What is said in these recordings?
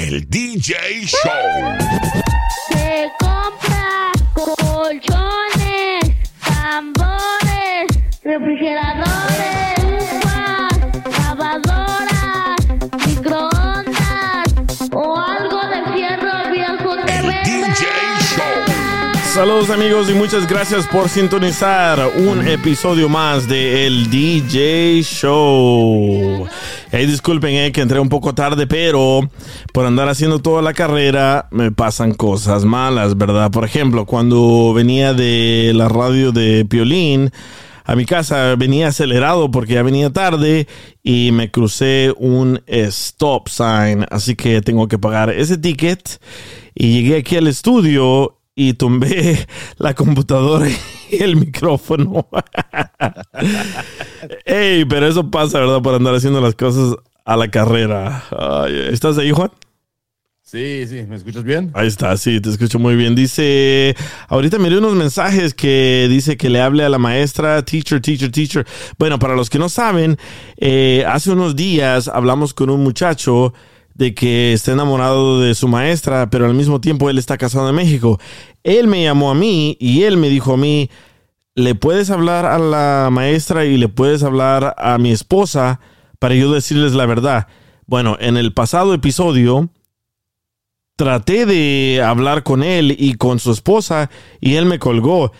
El DJ Show. Se compra colchones, tambores, refrigeradores, Saludos amigos y muchas gracias por sintonizar un episodio más de El DJ Show. Hey, disculpen eh, que entré un poco tarde, pero por andar haciendo toda la carrera me pasan cosas malas, ¿verdad? Por ejemplo, cuando venía de la radio de Piolín, a mi casa venía acelerado porque ya venía tarde y me crucé un stop sign, así que tengo que pagar ese ticket y llegué aquí al estudio y tumbé la computadora y el micrófono. Ey, pero eso pasa, ¿verdad? Por andar haciendo las cosas a la carrera. Ay, ¿Estás ahí, Juan? Sí, sí, ¿me escuchas bien? Ahí está, sí, te escucho muy bien. Dice, ahorita miré unos mensajes que dice que le hable a la maestra, teacher, teacher, teacher. Bueno, para los que no saben, eh, hace unos días hablamos con un muchacho de que está enamorado de su maestra, pero al mismo tiempo él está casado en México. Él me llamó a mí y él me dijo a mí, le puedes hablar a la maestra y le puedes hablar a mi esposa para yo decirles la verdad. Bueno, en el pasado episodio traté de hablar con él y con su esposa y él me colgó.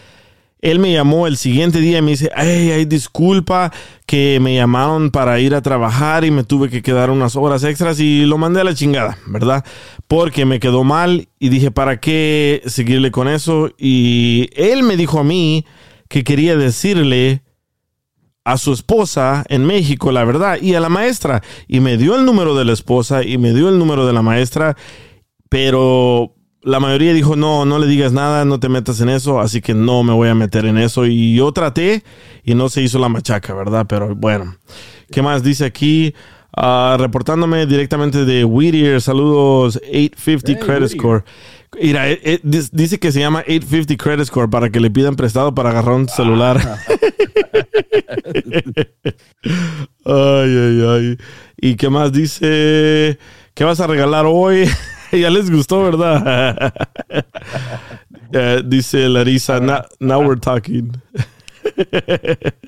Él me llamó el siguiente día y me dice, ay, ay, disculpa que me llamaron para ir a trabajar y me tuve que quedar unas horas extras y lo mandé a la chingada, ¿verdad? Porque me quedó mal y dije, ¿para qué seguirle con eso? Y él me dijo a mí que quería decirle a su esposa en México la verdad y a la maestra y me dio el número de la esposa y me dio el número de la maestra pero la mayoría dijo, no, no le digas nada, no te metas en eso, así que no me voy a meter en eso. Y yo traté y no se hizo la machaca, ¿verdad? Pero bueno, ¿qué más dice aquí? Ah, reportándome directamente de Whittier, saludos, 850 Hey, Credit Whittier. Score. Mira, eh, eh, dice que se llama 850 Credit Score para que le pidan prestado para agarrar un celular. ay, ay, ay. ¿Y qué más dice? ¿Qué vas a regalar hoy? ya les gustó, ¿verdad? Eh, dice Larisa, "Now- now we're talking.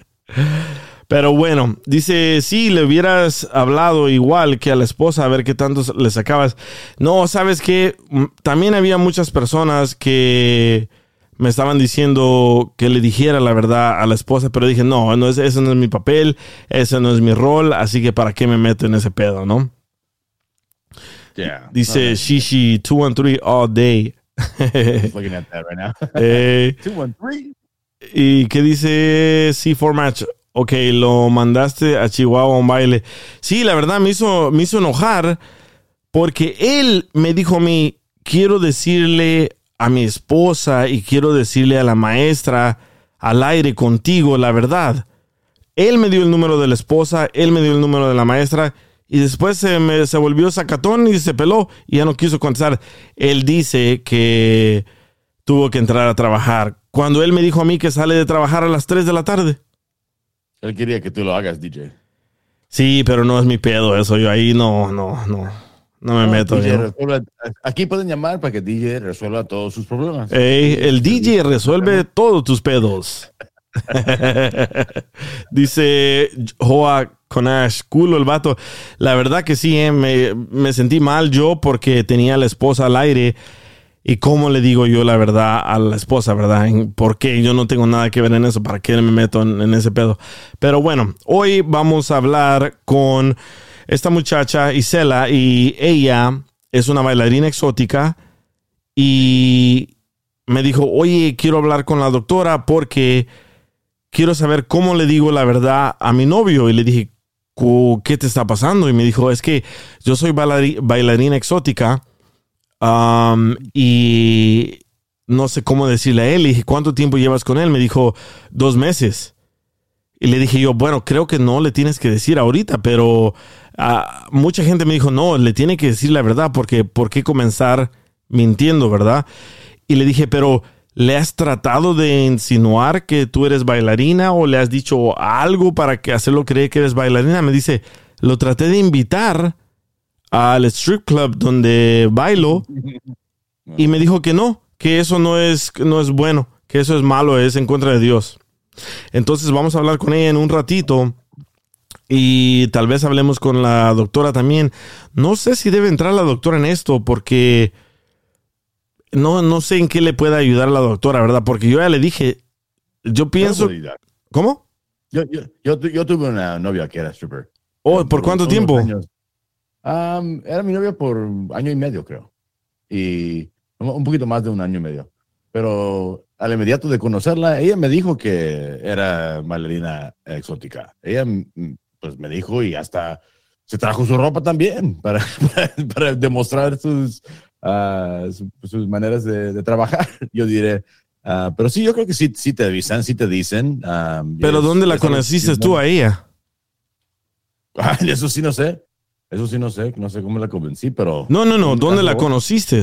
Pero bueno, dice, si le hubieras hablado igual que a la esposa, a ver qué tanto le sacabas. No, sabes que también había muchas personas que me estaban diciendo que le dijera la verdad a la esposa, pero dije, no, no es, ese no es mi papel, ese no es mi rol, así que para qué me meto en ese pedo, ¿no? Yeah. Dice Shishi 213 all day. Looking at that right now. Eh, 213. ¿Y qué dice C4 Match? Ok, lo mandaste a Chihuahua a un baile. Sí, la verdad me hizo, me hizo enojar porque él me dijo a mí, quiero decirle a mi esposa y quiero decirle a la maestra al aire contigo la verdad. Él me dio el número de la esposa, él me dio el número de la maestra y después se, me, se volvió sacatón y se peló y ya no quiso contestar. Él dice que tuvo que entrar a trabajar. Cuando él me dijo a mí que sale de trabajar a las 3 de la tarde. Él quería que tú lo hagas, DJ. Sí, pero no es mi pedo eso. Yo ahí no, no, no. No me meto. DJ resuelve- aquí pueden llamar para que DJ resuelva todos sus problemas. Ey, el DJ resuelve todos tus pedos. Dice Joa Conash, culo el vato. La verdad que sí, eh, me, me sentí mal yo porque tenía la esposa al aire. ¿Y cómo le digo yo la verdad a la esposa, verdad? ¿Por qué yo no tengo nada que ver en eso? ¿Para qué me meto en, en ese pedo? Pero bueno, hoy vamos a hablar con esta muchacha, Isela, y ella es una bailarina exótica y me dijo, oye, quiero hablar con la doctora porque quiero saber cómo le digo la verdad a mi novio. Y le dije, "Cu- ¿qué te está pasando? Y me dijo, es que yo soy bailari- bailarina exótica y no sé cómo decirle a él. Le dije, ¿cuánto tiempo llevas con él? Me dijo, dos meses. Y le dije yo, bueno, creo que no le tienes que decir ahorita, pero ah, mucha gente me dijo, no, le tiene que decir la verdad porque ¿por qué comenzar mintiendo, verdad? Y le dije, pero ¿le has tratado de insinuar que tú eres bailarina o le has dicho algo para que hacerlo creer que eres bailarina? Me dice, lo traté de invitar al strip club donde bailo y me dijo que no, que eso no es, no es bueno, que eso es malo, es en contra de Dios. Entonces vamos a hablar con ella en un ratito y tal vez hablemos con la doctora también. No sé si debe entrar la doctora en esto porque no, no sé en qué le pueda ayudar la doctora, ¿verdad? Porque yo ya le dije, yo pienso... Yo, ¿Cómo? yo, yo, yo tuve una novia que era stripper. Oh, ¿Por cuánto tiempo? Am, era mi novia por año y medio, creo. Y un poquito más de un año y medio. Pero al inmediato de conocerla, ella me dijo que era bailarina exótica. Ella mm, pues me dijo y hasta se trajo su ropa también para, para, para demostrar sus, su- sus maneras de, de trabajar. Yo diré, ah, pero sí, yo creo que sí, sí te avisan, sí te dicen. ah, ¿Pero es- dónde la conociste tú a ella? Eso sí no sé. Eso sí no sé. No sé cómo la convencí, pero. No, no, no, ¿dónde la conociste?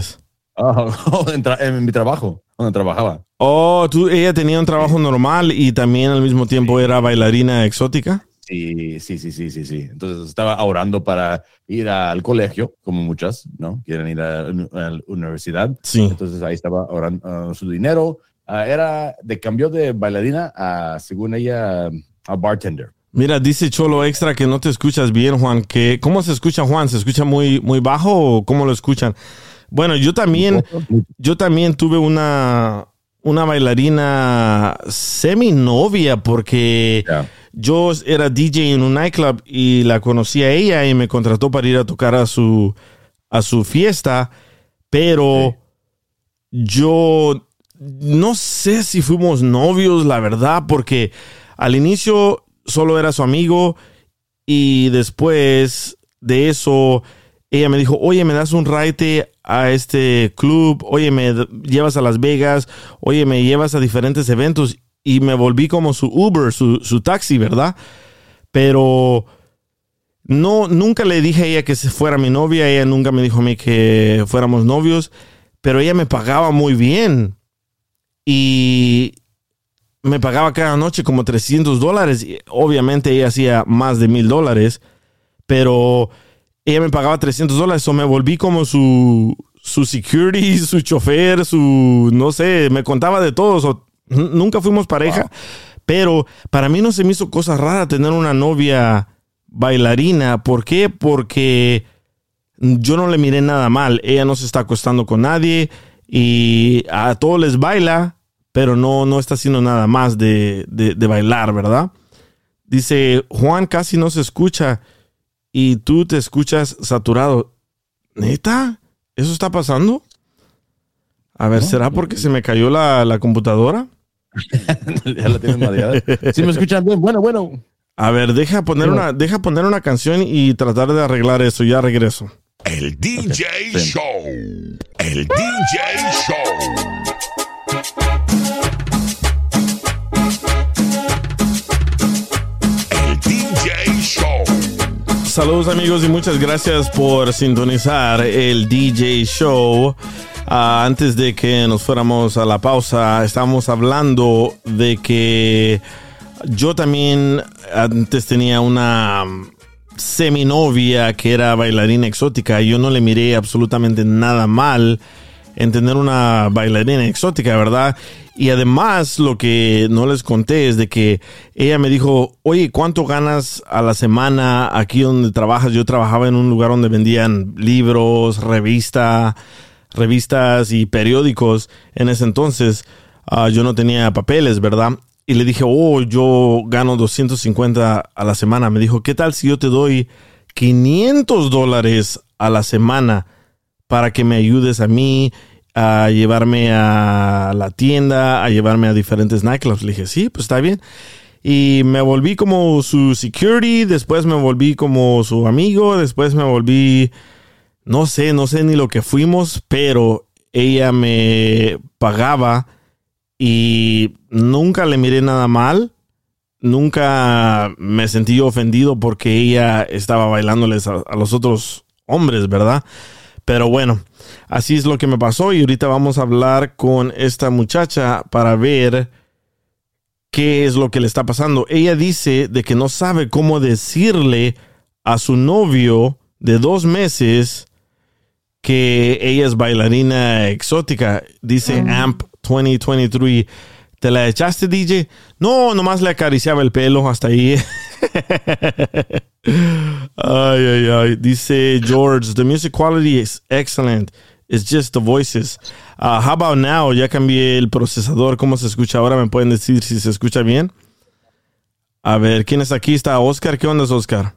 Ah, en, tra- en mi trabajo, donde trabajaba. Oh, tú, ella tenía un trabajo normal y también al mismo tiempo era bailarina exótica. Sí, sí, sí, sí, sí, sí. Entonces estaba ahorrando para ir al colegio, como muchas, ¿no? Quieren ir a, la universidad. Sí. Entonces ahí estaba ahorrando ah, su dinero. Ah, era de cambio de bailarina a, según ella, a bartender. Mira, dice Cholo Extra que no te escuchas bien, Juan. Que, ¿Cómo se escucha, Juan? ¿Se escucha muy, muy bajo o cómo lo escuchan? Bueno, yo también, yo también tuve una, una bailarina semi novia porque. Yo era DJ en un nightclub y la conocí a ella y me contrató para ir a tocar a su, a su fiesta, pero yo no sé si fuimos novios, la verdad, porque al inicio solo era su amigo y después de eso ella me dijo, oye, me das un raite a este club, oye, me llevas a Las Vegas, oye, me llevas a diferentes eventos y me volví como su Uber, su, su taxi, ¿verdad? Pero no, nunca le dije a ella que fuera mi novia, ella nunca me dijo a mí que fuéramos novios, pero ella me pagaba muy bien y me pagaba cada noche como 300 dólares. Obviamente ella hacía más de mil dólares, pero ella me pagaba 300 dólares, o me volví como su, su security, su chofer, su, no sé, me contaba de todo. Nunca fuimos pareja, pero para mí no se me hizo cosa rara tener una novia bailarina. ¿Por qué? Porque yo no le miré nada mal. Ella no se está acostando con nadie y a todos les baila, pero no, no está haciendo nada más de, de- de bailar, ¿verdad? Dice, Juan casi no se escucha y tú te escuchas saturado. ¿Neta? ¿Eso está pasando? A ver, ¿será porque se me cayó la, la computadora? ya la tienes mareada. Si me escuchan bien, bueno, bueno. A ver, deja poner, una, deja poner una canción y tratar de arreglar eso. Ya regreso. El DJ. Show. El DJ Show. Saludos amigos y muchas gracias por sintonizar el DJ Show. Ah, antes de que nos fuéramos a la pausa, estábamos hablando de que yo también antes tenía una seminovia que era bailarina exótica yo no le miré absolutamente nada mal en tener una bailarina exótica, ¿verdad? Y además lo que no les conté es de que ella me dijo, oye, ¿cuánto ganas a la semana aquí donde trabajas? Yo trabajaba en un lugar donde vendían libros, revista, revistas y periódicos en ese entonces. ah, yo no tenía papeles, ¿verdad? Y le dije, oh, yo gano 250 a la semana. Me dijo, ¿qué tal si yo te doy 500 dólares a la semana para que me ayudes a mí a llevarme a la tienda, a llevarme a diferentes nightclubs? Le dije, sí, pues está bien. Y me volví como su security, después me volví como su amigo, después me volví, no sé, no sé ni lo que fuimos, pero ella me pagaba y nunca le miré nada mal. Nunca me sentí ofendido porque ella estaba bailándoles a, a los otros hombres, ¿verdad? Pero bueno, así es lo que me pasó y ahorita vamos a hablar con esta muchacha para ver qué es lo que le está pasando. Ella dice de que no sabe cómo decirle a su novio de dos meses que ella es bailarina exótica. Dice AMP 2023. ¿Te la echaste, DJ? No, nomás le acariciaba el pelo hasta ahí. ay, ay, ay. Dice George, the music quality is excellent. It's just the voices. Uh, how about now? Ya cambié el procesador. ¿Cómo se escucha ahora? ¿Me pueden decir si se escucha bien? A ver, ¿quién es aquí? Está Oscar. ¿Qué onda, Oscar?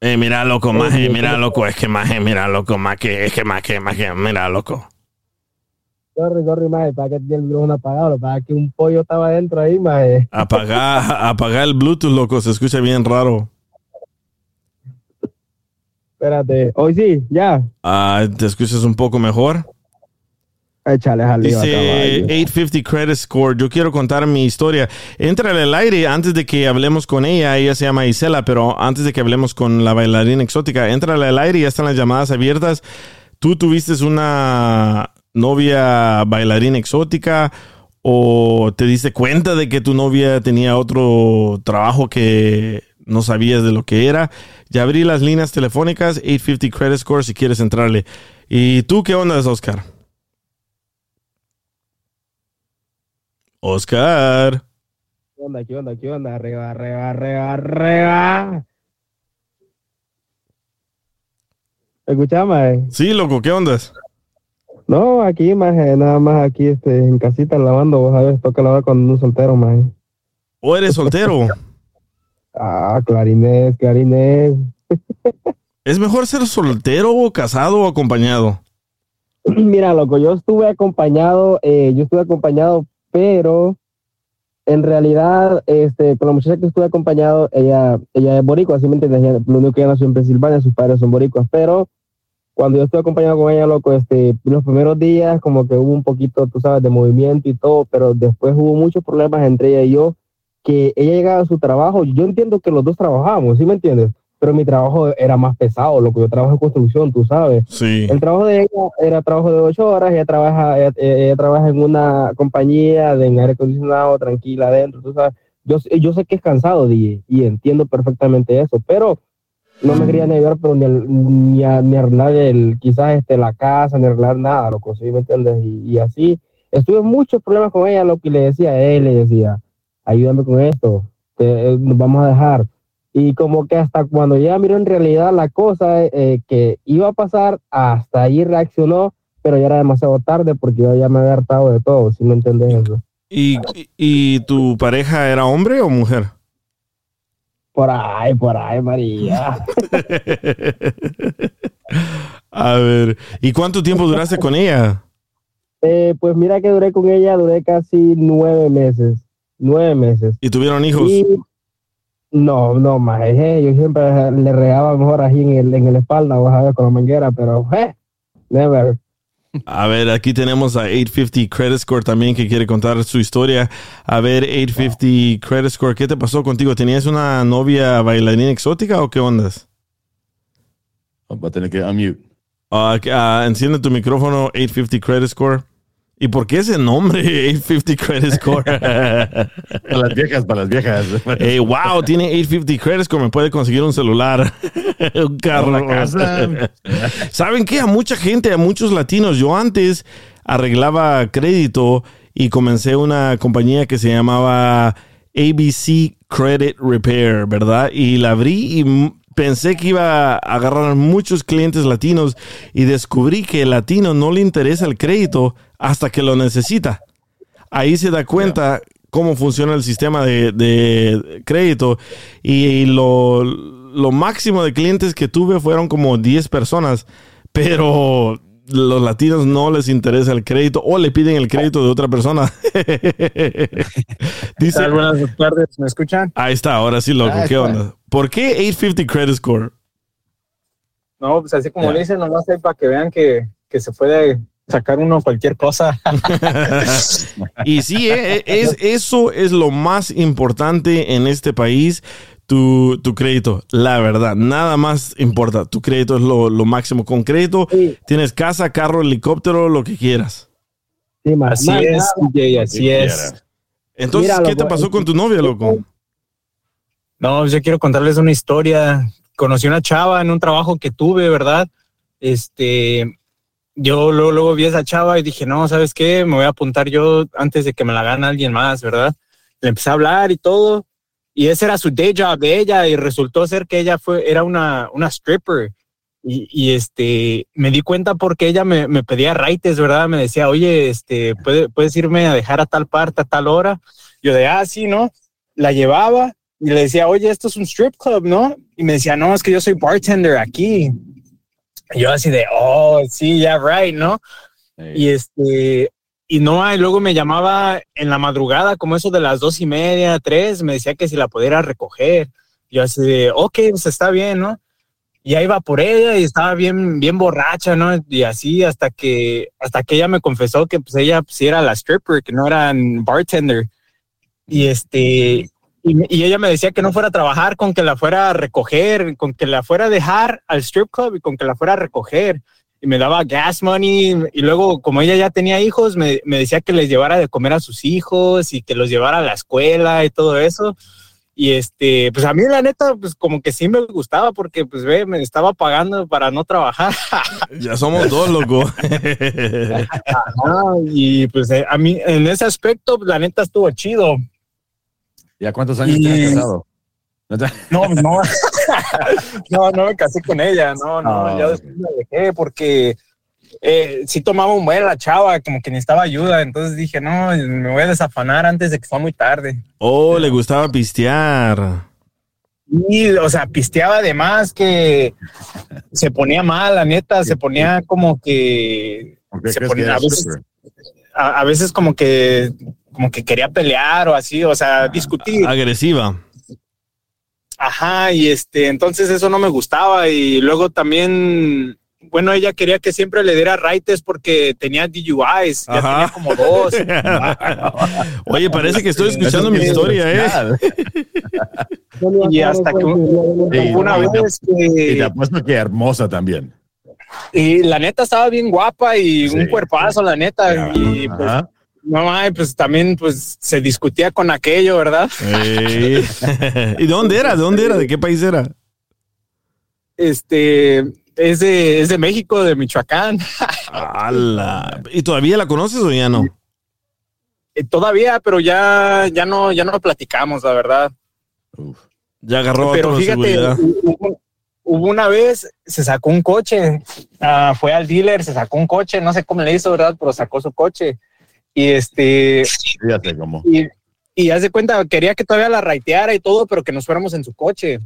Eh, mira, loco, maje, mira, loco, es que maje, mira, loco, más que, es que más que, más que, mira, loco. Corre, corre, maje, para que el micrófono apagado, para que un pollo estaba dentro ahí, maje. Apagar, apagar el Bluetooth, loco, se escucha bien raro. Espérate, hoy sí, ya. Ah, ¿Te escuchas un poco mejor? Échale Dice caballo. 850 credit score. Yo quiero contar mi historia. Entra al aire antes de que hablemos con ella. Ella se llama Isela, pero antes de que hablemos con la bailarina exótica, entra al aire y ya están las llamadas abiertas. ¿Tú tuviste una novia bailarina exótica o te diste cuenta de que tu novia tenía otro trabajo que no sabías de lo que era? Ya abrí las líneas telefónicas 850 credit score si quieres entrarle. ¿Y tú qué onda, Oscar? Oscar. ¿Qué onda, qué onda, qué onda? Arriba, arriba, arriba, arriba. ¿Escuchás, maje? Sí, loco, ¿qué onda? No, aquí, maje, nada más aquí, este, en casita lavando, vos sabes, toca lavar cuando uno es soltero, maje. ¿O eres soltero? Ah, clarinés, clarinés. ¿Es mejor ser soltero o casado o acompañado? Mira, loco, yo estuve acompañado, eh, yo estuve acompañado, pero en realidad, este, con la muchacha que estuve acompañado, ella, ella es boricua, así me entiendes, lo único que ella nació en Pensilvania, sus padres son boricuas, pero cuando yo estuve acompañado con ella, loco, este, los primeros días como que hubo un poquito, tú sabes, de movimiento y todo, pero después hubo muchos problemas entre ella y yo, que ella llegaba a su trabajo, yo entiendo que los dos trabajábamos, ¿sí me entiendes? Pero mi trabajo era más pesado, loco, yo trabajo en construcción, tú sabes. Sí. El trabajo de ella era trabajo de ocho horas, ella trabaja, ella, ella trabaja en una compañía de en aire acondicionado, tranquila adentro, tú sabes. Yo, yo sé que es cansado, DJ, y entiendo perfectamente eso, pero no me quería ayudar, pero ni, al- ni, a- ni arreglar el, quizás este, la casa, ni arreglar nada, loco, ¿sí me entiendes? Y, y así, estuve muchos problemas con ella, lo que le decía a él, le decía, ayúdame con esto, que, eh, nos vamos a dejar. Y como que hasta cuando ella miró en realidad la cosa eh, que iba a pasar, hasta ahí reaccionó, pero ya era demasiado tarde porque yo ya me había hartado de todo, si me entendés eso. ¿Y, y- y tu pareja era hombre o mujer? Por ahí, por ahí, María. A ver, ¿y cuánto tiempo duraste con ella? Eh, pues mira que duré con ella, duré casi nueve meses. Nueve meses. ¿Y tuvieron hijos? Y no, no, más. eh, yo siempre le regaba mejor así en el, en el espalda, o sabes, con la manguera, pero eh, never. A ver, aquí tenemos a 850 Credit Score también que quiere contar su historia. A ver, 850 Credit Score, ¿qué te pasó contigo? ¿Tenías una novia bailarina exótica o qué ondas? Va a tener que unmute. Ah, que- ah, enciende tu micrófono 850 Credit Score. ¿Y por qué ese nombre 850 Credit Score? Para las viejas, para las viejas. Hey, wow, tiene 850 Credit Score, me puede conseguir un celular, un carro. Una casa. ¿Saben qué? A mucha gente, a muchos latinos, yo antes arreglaba crédito y comencé una compañía que se llamaba ABC Credit Repair, ¿verdad? Y la abrí y pensé que iba a agarrar muchos clientes latinos y descubrí que el latino no le interesa el crédito hasta que lo necesita. Ahí se da cuenta cómo funciona el sistema de, de crédito y lo, lo máximo de clientes que tuve fueron como 10 personas, pero los latinos no les interesa el crédito o le piden el crédito de otra persona. Dice? Buenas tardes, ¿me escuchan? ahí está, ahora sí, loco, Ah, ¿qué onda? ¿Por qué 850 Credit Score? No, pues así como Ya. le dicen, nomás ahí para que vean que, que se puede sacar uno cualquier cosa. y sí, eh, eh, es, eso es lo más importante en este país, tu, tu crédito, la verdad, nada más importa, tu crédito es lo, lo máximo. Con crédito Sí, tienes casa, carro, helicóptero, lo que quieras. sí, más. Así es. DJ, así es. Entonces, Mira, ¿qué loco, te pasó con tu novia, loco? No, pues yo quiero contarles una historia. Conocí una chava en un trabajo que tuve, ¿verdad? Este, yo luego, luego vi a esa chava y dije, no, ¿sabes qué? Me voy a apuntar yo antes de que me la gane alguien más, ¿verdad? Le empecé a hablar y todo. Y ese era su day job de ella y resultó ser que ella fue, era una, una stripper. Y, este, me di cuenta porque ella me, me pedía raites, ¿verdad? Me decía, oye, este, ¿puede- puedes irme a dejar a tal parte a tal hora. Yo de, ah, sí, ¿no? La llevaba y le decía, oye, esto es un strip club, ¿no? Y me decía, no, es que yo soy bartender aquí. Yo así de, oh, sí, ya, right, ¿no? Y este, y no, y luego me llamaba en la madrugada, como eso de las dos y media, tres, me decía que si la pudiera recoger. Yo así de, ok, pues está bien, ¿no? Y ahí iba por ella y estaba bien, bien borracha, ¿no? Y así hasta que, hasta que ella me confesó que pues ella pues, era la stripper, que no era bartender. Y este, y, y ella me decía que no fuera a trabajar, con que la fuera a recoger, con que la fuera a dejar al strip club y con que la fuera a recoger. Y me daba gas money. Y luego, como ella ya tenía hijos, me, me decía que les llevara de comer a sus hijos y que los llevara a la escuela y todo eso. Y este, pues a mí la neta, pues como que sí me gustaba porque pues ve, me estaba pagando para no trabajar. Ya somos dos, loco. Ajá, y pues eh, a mí en ese aspecto, la neta estuvo chido. ¿Ya cuántos años Y- tienes casado? No, no, no, no me casé con ella, no, no, Ah, ya después me dejé porque eh, sí tomaba un buen la chava, como que necesitaba ayuda, entonces dije, no, me voy a desafanar antes de que sea muy tarde. Oh, le gustaba pistear. Y, o sea, pisteaba de más que se ponía mal, la neta, se ponía como que ¿Por qué se ponía que a veces, a, a veces como que como que quería pelear o así, o sea, discutir. Agresiva. Ajá, y este, entonces eso no me gustaba y luego también, bueno, ella quería que siempre le diera raites porque tenía DUIs, ya Ajá. tenía como dos. Oye, parece que estoy escuchando mi historia, ¿eh? Y hasta que una vez Y te que, apuesto que hermosa también. y la neta estaba bien guapa y Sí, un cuerpazo, la neta, y pues, Ajá. No, ay, pues también pues se discutía con aquello, ¿verdad? Ey. ¿Y de dónde era? ¿De dónde era? ¿De qué país era? Este, es de, es de México, de Michoacán. ¡Hala! ¿Y todavía la conoces o ya no? Eh, Todavía, pero ya, ya no, ya no platicamos, la verdad. Uf. Ya agarró Pero otro fíjate, hubo una vez, se sacó un coche, ah, fue al dealer, se sacó un coche, no sé cómo le hizo, ¿verdad? Pero sacó su coche. Y este, Fíjate cómo. y, y haz de cuenta, quería que todavía la raiteara y todo, pero que nos fuéramos en su coche.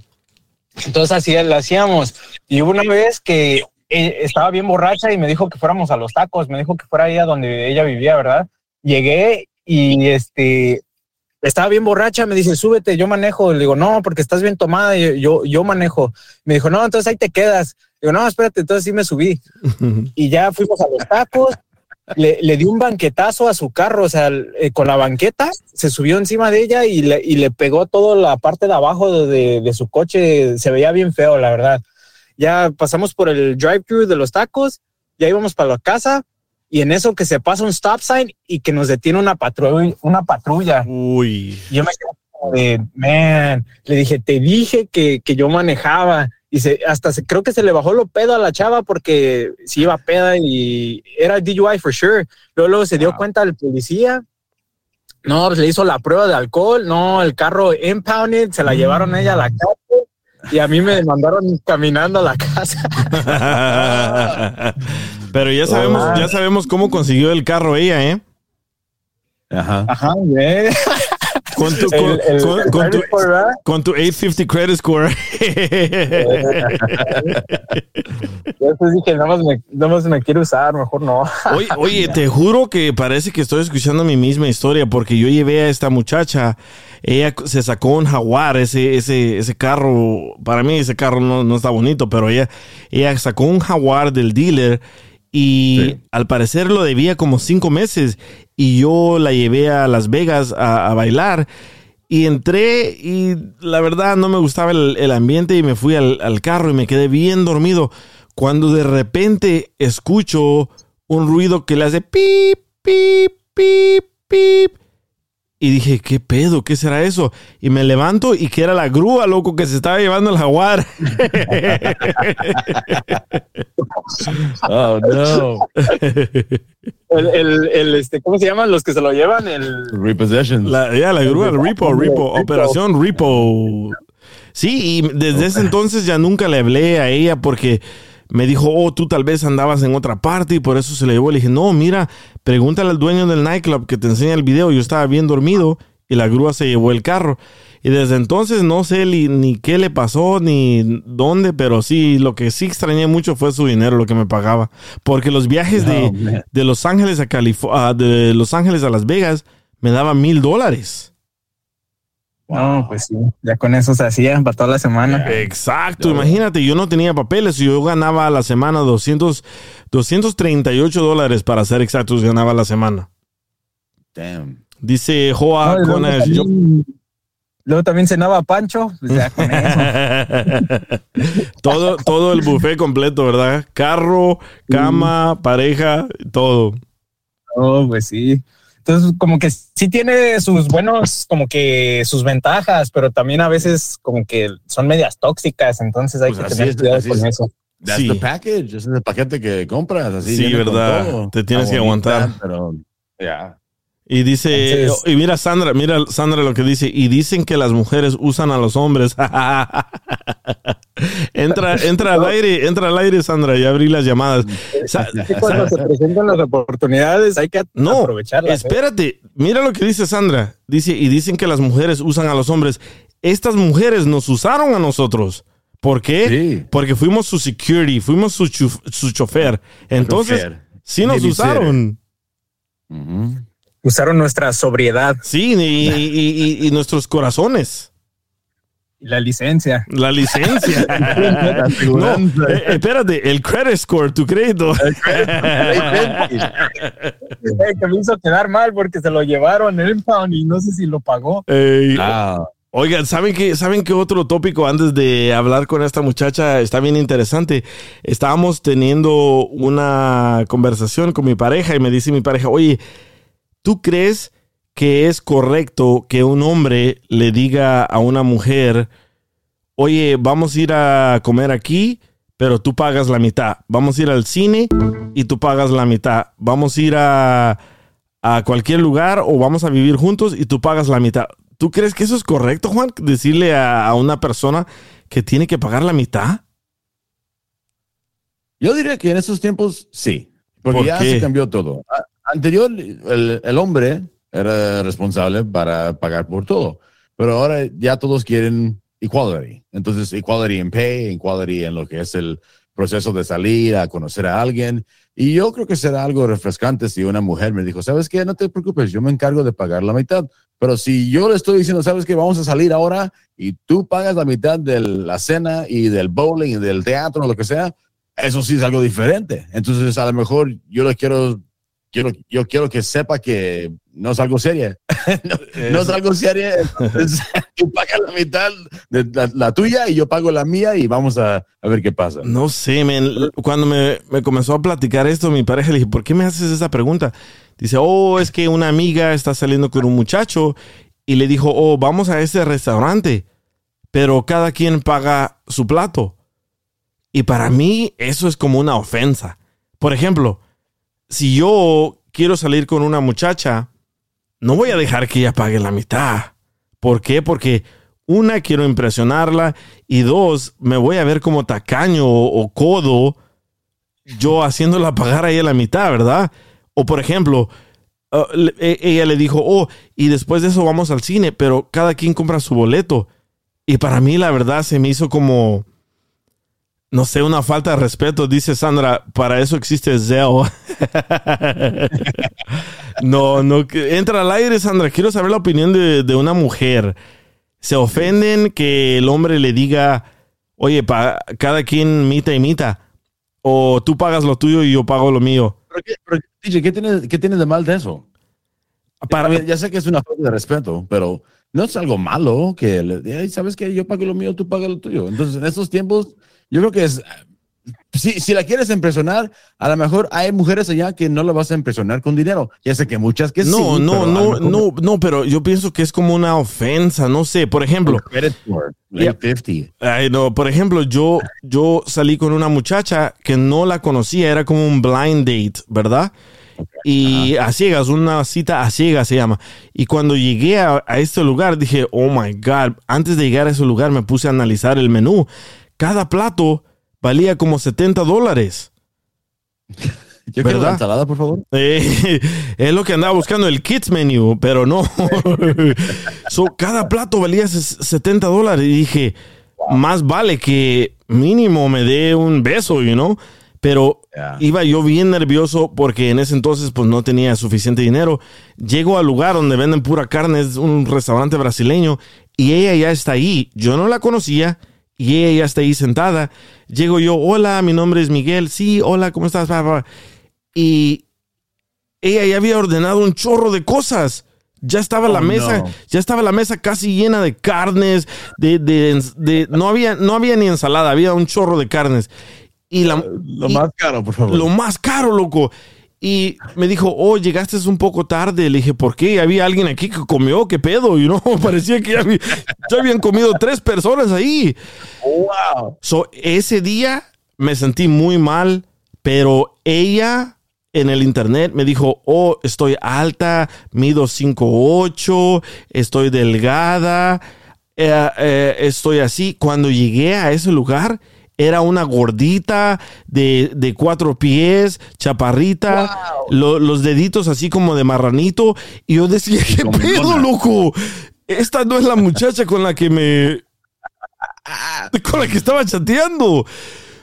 Entonces así lo hacíamos. Y hubo una vez que eh, estaba bien borracha y me dijo que fuéramos a los tacos, me dijo que fuera ahí a donde ella vivía, ¿verdad? Llegué y este estaba bien borracha, me dice, súbete, yo manejo. Le digo, no, porque estás bien tomada, y yo, yo manejo. Me dijo, no, entonces ahí te quedas. Digo, no, espérate, entonces sí me subí. Y ya fuimos a los tacos, le, le di un banquetazo a su carro, o sea, eh, con la banqueta, se subió encima de ella y le, y le pegó toda la parte de abajo de, de su coche, se veía bien feo, la verdad. Ya pasamos por el drive-thru de los tacos, ya íbamos para la casa, y en eso que se pasa un stop sign y que nos detiene una patrulla, una patrulla. Uy. Yo me quedé como de, man, le dije, te dije que, que yo manejaba. Y se, hasta se, creo que se le bajó lo pedo a la chava porque si iba peda y era DUI for sure. Luego, luego se dio cuenta el policía. No, pues le hizo la prueba de alcohol. No, el carro impounded, se la llevaron a ella a la cárcel y a mí me mandaron caminando a la casa. Pero ya sabemos, ya sabemos cómo consiguió el carro ella, ¿eh? Ajá. Ajá, güey. Con tu, con, El- el- con- el con tu, score, con tu 850 credit score. Yo dije, nada más me, nada más me quiere usar, mejor no. Oye, oye, te juro que parece que estoy escuchando mi misma historia porque yo llevé a esta muchacha, ella se sacó un jaguar, ese, ese, ese carro, para mí ese carro no, no está bonito, pero ella, ella sacó un jaguar del dealer y Sí. al parecer lo debía como cinco meses y yo la llevé a Las Vegas a, a bailar. Y entré y la verdad no me gustaba el, el ambiente y me fui al, al carro y me quedé bien dormido. Cuando de repente escucho un ruido que le hace pip, pip, pip, pip. Y dije, ¿qué pedo? ¿Qué será eso? Y me levanto y que era la grúa, loco, que se estaba llevando el jaguar. Oh, no. El, el, el, este, ¿cómo se llaman los que se lo llevan? El, Repossessions. La, ya, la grúa, el repo, repo, Repo. operación repo. Sí, y desde ese entonces ya nunca le hablé a ella porque me dijo, oh, tú tal vez andabas en otra parte y por eso se le llevó. Le dije, no, mira, pregúntale al dueño del nightclub que te enseña el video. Yo estaba bien dormido y la grúa se llevó el carro. Y desde entonces no sé ni, ni qué le pasó ni dónde, pero sí, lo que sí extrañé mucho fue su dinero, lo que me pagaba. Porque los viajes de, de Los Ángeles a California, de Los Ángeles a Las Vegas, me daba mil dólares. No, pues sí, ya con eso se hacía para toda la semana. Exacto, imagínate, yo no tenía papeles, yo ganaba a la semana 200, 238 dólares para ser exactos, ganaba a la semana. Damn. Dice Joa No, y luego, yo- luego también cenaba Pancho, pues ya con eso. todo, todo el buffet completo, ¿verdad? Carro, cama, pareja, todo. No, pues sí. Entonces, como que sí tiene sus buenos, como que sus ventajas, pero también a veces como que son medias tóxicas, entonces hay Pues que tener es, cuidado con es. eso. That's Sí. the package. Ese es el paquete que compras. Así Sí, verdad. Te tienes que bonita, aguantar. Pero, ya. Y dice, Entonces- y mira Sandra, mira Sandra lo que dice, y dicen que las mujeres usan a los hombres. entra, entra al aire, entra al aire, Sandra, y abrí las llamadas. Cuando se presentan las oportunidades hay que No, aprovecharlas. ¿eh? espérate, mira lo que dice Sandra. Dice, y dicen que las mujeres usan a los hombres. Estas mujeres nos usaron a nosotros. ¿Por qué? Sí. Porque fuimos su security, fuimos su, su chofer. Entonces, Chofer. sí nos usaron. Ujú. Usaron nuestra sobriedad Sí, y, y- y- y nuestros corazones. y la licencia. La licencia. La no, eh, espérate, el credit score, tu crédito. Eh, que me hizo quedar mal porque se lo llevaron el impound y no sé si lo pagó. Ey, Ah, Oigan, ¿saben qué, ¿saben qué otro tópico antes de hablar con esta muchacha está bien interesante? Estábamos teniendo una conversación con mi pareja y me dice mi pareja, oye, ¿tú crees que es correcto que un hombre le diga a una mujer, oye, vamos a ir a comer aquí, pero tú pagas la mitad? Vamos a ir al cine y tú pagas la mitad. Vamos a ir a, a cualquier lugar o vamos a vivir juntos y tú pagas la mitad. ¿Tú crees que eso es correcto, Juan? Decirle a, a una persona que tiene que pagar la mitad. Yo diría que en esos tiempos sí, porque ¿Por ya qué? se cambió todo. Anterior, el, el hombre era responsable para pagar por todo, pero ahora ya todos quieren equality. Entonces, equality en pay, equality en lo que es el proceso de salir a conocer a alguien. Y yo creo que será algo refrescante si una mujer me dijo, ¿sabes qué? No te preocupes, yo me encargo de pagar la mitad. Pero si yo le estoy diciendo, ¿sabes qué? Vamos a salir ahora y tú pagas la mitad de la cena y del bowling y del teatro o lo que sea, eso sí es algo diferente. Entonces, a lo mejor yo le quiero, quiero, yo quiero que sepa que no es algo serio. no, no es algo serio. Tú pagas la mitad de la, la tuya y yo pago la mía y vamos a, a ver qué pasa. No sé, men. Cuando me, me comenzó a platicar esto, mi pareja le dije, ¿por qué me haces esa pregunta? Dice, oh, es que una amiga está saliendo con un muchacho y le dijo, oh, vamos a ese restaurante, pero cada quien paga su plato. Y para mí eso es como una ofensa. Por ejemplo, si yo quiero salir con una muchacha, no voy a dejar que ella pague la mitad. ¿Por qué? Porque una, quiero impresionarla y dos, me voy a ver como tacaño o, codo yo haciéndola pagar a ella la mitad, ¿verdad? O por ejemplo, le- e- ella le dijo, oh, y después de eso vamos al cine, pero cada quien compra su boleto. Y para mí la verdad se me hizo como, no sé, una falta de respeto. Dice Sandra, para eso existe Zeo. no, no, entra al aire, Sandra. Quiero saber la opinión de, de una mujer. ¿Se ofenden que el hombre le diga, oye, pa- cada quien mita y mita? O tú pagas lo tuyo y yo pago lo mío. Pero, qué- pero, DJ, ¿qué tiene, ¿qué tiene de mal de eso? Para- Para, ya sé que es una falta de respeto, pero no es algo malo que, le- "Ay, ¿sabes que Yo pago lo mío, tú pagas lo tuyo. Entonces, en estos tiempos, yo creo que es, si, si la quieres impresionar, a lo mejor hay mujeres allá que no la vas a impresionar con dinero. Ya sé que muchas que no, sí. no, no, mejor- no, no, pero yo pienso que es como una ofensa, no sé. Por ejemplo, Credit score, like Yeah. 50. Ay, no, por ejemplo, yo, yo salí con una muchacha que no la conocía, era como un blind date, ¿verdad? Y a ciegas, una cita a ciegas se llama. Y cuando llegué a, a este lugar, dije, oh my God, antes de llegar a ese lugar me puse a analizar el menú. Cada plato valía como 70 dólares. Yo ¿Verdad? la ensalada, por favor. Eh, es lo que andaba buscando el kids menu, pero no. so, cada plato valía ses- 70 dólares y dije, más vale que mínimo me dé un beso, you know. Pero Yeah. iba yo bien nervioso porque en ese entonces pues no tenía suficiente dinero. Llego al lugar donde venden pura carne, es un restaurante brasileño y ella ya está ahí. Yo no la conocía y ella ya está ahí sentada. Llego yo, hola, mi nombre es Miguel. Sí, hola, ¿cómo estás? Y ella ya había ordenado un chorro de cosas. Ya estaba la Oh, mesa, no. ya estaba la mesa casi llena de carnes, de, de, de- no había, no había ni ensalada, había un chorro de carnes. Y la, Lo y- más caro, por favor. lo más caro, loco. Y me dijo, oh, llegaste un poco tarde. Le dije, ¿por qué? Había alguien aquí que comió, ¿qué pedo? Y no, parecía que ya, había- ya habían comido tres personas ahí. wow. So, ese día me sentí muy mal, pero ella en el internet me dijo, oh, estoy alta, mido 5'8", estoy delgada, eh, eh, estoy así. Cuando llegué a ese lugar, era una gordita de, de cuatro pies, chaparrita, lo- los deditos así como de marranito. Y yo decía, ¿qué pedo, loco? Esta no es la muchacha con la que me... Con la que estaba chateando.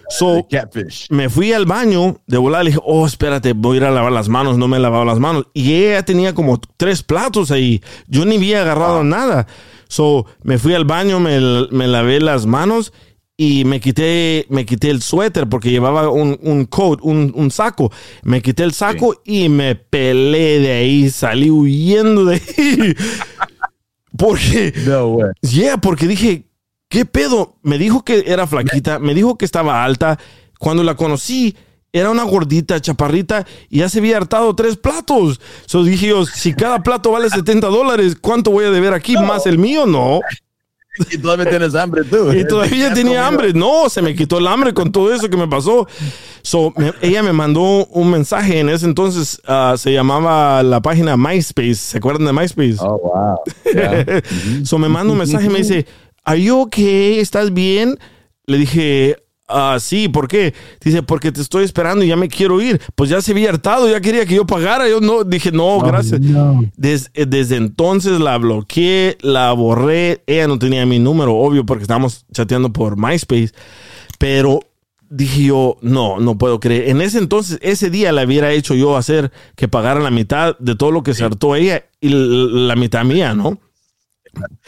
So, Catfish. me fui al baño de volar. Le dije, oh, espérate, voy a ir a lavar las manos. No me he lavado las manos. Y ella tenía como tres platos ahí. Yo ni había agarrado nada. So, me fui al baño, me, me lavé las manos y me quité, me quité el suéter porque llevaba un, un coat, un, un saco. Me quité el saco y me pelé de ahí. Salí huyendo de ahí. porque No way. Yeah, porque dije, ¿qué pedo? Me dijo que era flaquita, me dijo que estaba alta. Cuando la conocí, era una gordita, chaparrita, y ya se había hartado tres platos. So dije yo, si cada plato vale 70 dólares, ¿cuánto voy a deber aquí? ¿Más el mío? No. Y todavía tienes hambre tú. Y todavía tenía hambre. No, se me quitó el hambre con todo eso que me pasó. So, me- ella me mandó un mensaje en ese entonces. ah, se llamaba la página MySpace. ¿Se acuerdan de MySpace? Oh, wow. Yeah. so me manda un mensaje y me dice, ¿Are you okay? ¿Estás bien? Le dije, ah, sí, ¿por qué? Dice, porque te estoy esperando y ya me quiero ir. Pues ya se había hartado, ya quería que yo pagara. Yo no, dije, no, gracias. Des- eh, desde entonces la bloqueé, la borré. Ella no tenía mi número, obvio, porque estábamos chateando por MySpace. Pero dije yo, no, no puedo creer. En ese entonces, ese día la hubiera hecho yo hacer que pagara la mitad de todo lo que se hartó ella y la mitad mía, ¿no?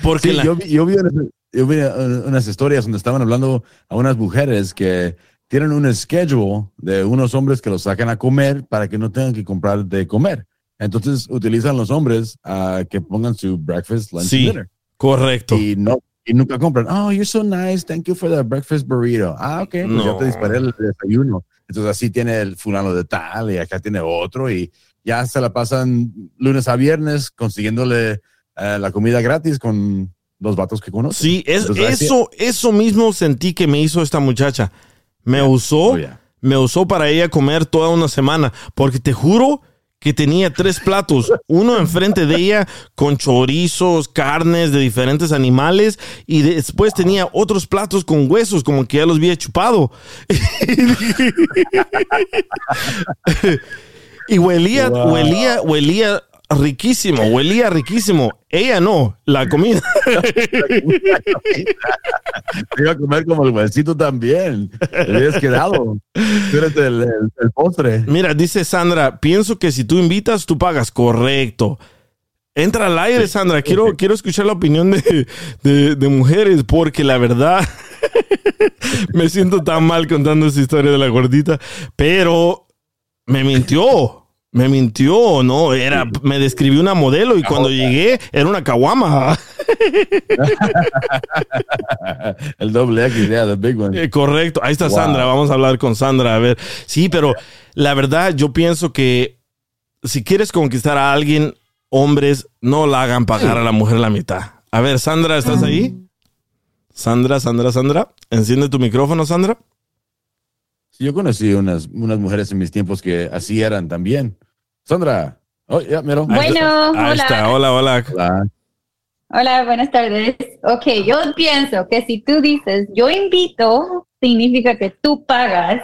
Porque Sí, la- yo, vi, yo vi unas, yo vi uh, unas historias donde estaban hablando a unas mujeres que tienen un schedule de unos hombres que los sacan a comer para que no tengan que comprar de comer. Entonces utilizan los hombres a que pongan su breakfast, lunch, Sí. y dinner. correcto. Y no y nunca compran. Oh, you're so nice. Thank you for the breakfast burrito. Ah, ok. Pues No. ya te disparé el desayuno. Entonces así tiene el fulano de tal y acá tiene otro y ya se la pasan lunes a viernes consiguiéndole eh, la comida gratis con los vatos que conocen. Sí, es, Entonces, así- eso, eso mismo sentí que me hizo esta muchacha. Me usó, Oh, yeah. me usó para ella comer toda una semana, porque te juro que tenía tres platos, uno enfrente de ella con chorizos, carnes de diferentes animales y después tenía otros platos con huesos, como que ya los había chupado. y huelía, huelía, huelía riquísimo, huelía riquísimo. Ella no, la comida. Te iba a comer como el huesito también. Te habías quedado. Tú eres el, el- el postre. Mira, dice Sandra, pienso que si tú invitas, tú pagas. Correcto. Entra al aire, Sandra. Quiero, quiero escuchar la opinión de, de- de mujeres, porque la verdad me siento tan mal contando esa historia de la gordita, pero me mintió. Me mintió, ¿no? Era, me describió una modelo y cuando llegué era una caguama. El doble X, yeah, the big one. Eh, correcto, ahí está Wow. Sandra, vamos a hablar con Sandra, a ver. Sí, pero la verdad yo pienso que si quieres conquistar a alguien, hombres, no la hagan pagar a la mujer la mitad. A ver, Sandra, ¿estás ahí? Sandra, Sandra, Sandra, enciende tu micrófono, Sandra. Sí, yo conocí unas, unas mujeres en mis tiempos que así eran también. Sandra. Oh, ya, mira. Ahí está. Bueno, Ahí hola. está, hola, hola. Hola. Hola, buenas tardes. Ok, yo pienso que si tú dices yo invito, significa que tú pagas.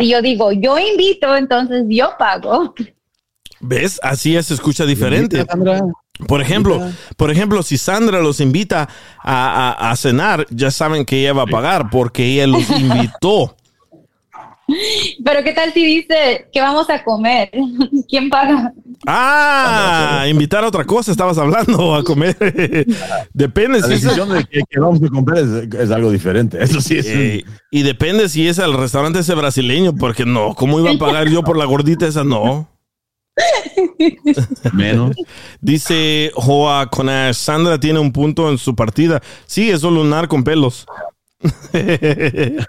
Si yo digo yo invito, entonces yo pago. ¿Ves? Así se escucha diferente. Sandra. Por ejemplo, por ejemplo, si Sandra los invita a, a- a cenar, ya saben que ella va a pagar porque ella los invitó. Pero ¿qué tal si dice que vamos a comer? ¿Quién paga? Ah, invitar a otra cosa, estabas hablando a comer. depende La si es, decisión de que, que vamos a comprar es, es algo diferente. Eso sí es. un- eh, y depende si es al restaurante ese brasileño, porque no, ¿cómo iba a pagar yo por la gordita esa? No. menos. Dice Joa Conash, Sandra tiene un punto en su partida. Sí, es un lunar con pelos.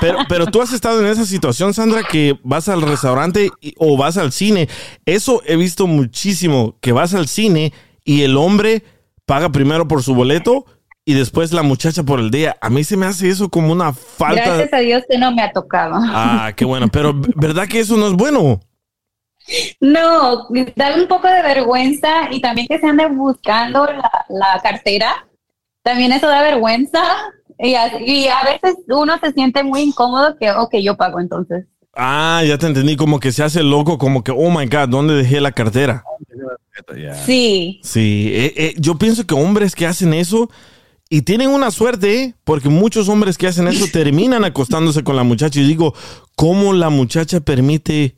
pero, pero tú has estado en esa situación, Sandra, que vas al restaurante y- o vas al cine. Eso he visto muchísimo, que vas al cine y el hombre paga primero por su boleto y después la muchacha por el día. A mí se me hace eso como una falta. Gracias a Dios que no me ha tocado. Ah, qué bueno. Pero ¿verdad que eso no es bueno? No, da un poco de vergüenza y también que se ande buscando la, la cartera. También eso da vergüenza y a, y a veces uno se siente muy incómodo que, ok, yo pago entonces. Ah, ya te entendí. Como que se hace loco, como que, oh my God, ¿dónde dejé la cartera? Sí, Sí, eh, eh, yo pienso que hombres que hacen eso y tienen una suerte, ¿eh? porque muchos hombres que hacen eso terminan acostándose con la muchacha. Y digo, ¿cómo la muchacha permite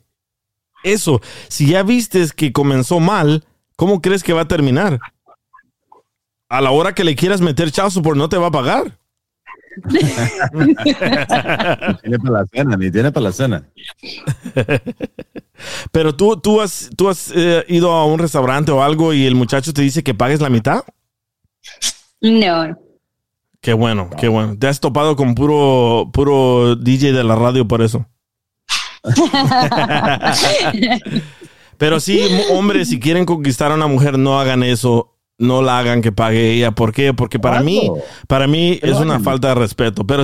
eso? Si ya vistes que comenzó mal, ¿cómo crees que va a terminar? A la hora que le quieras meter chazo por no te va a pagar. Ni tiene para la cena, ni tiene para la cena. Pero tú, tú has, tú has eh, ido a un restaurante o algo y el muchacho te dice que pagues la mitad. no. Qué bueno, qué bueno. Te has topado con puro, puro DJ de la radio por eso. Pero sí, hombres, si quieren conquistar a una mujer, no hagan eso. No la hagan que pague ella. ¿Por qué? Porque para mí, para mí es una falta de respeto. Pero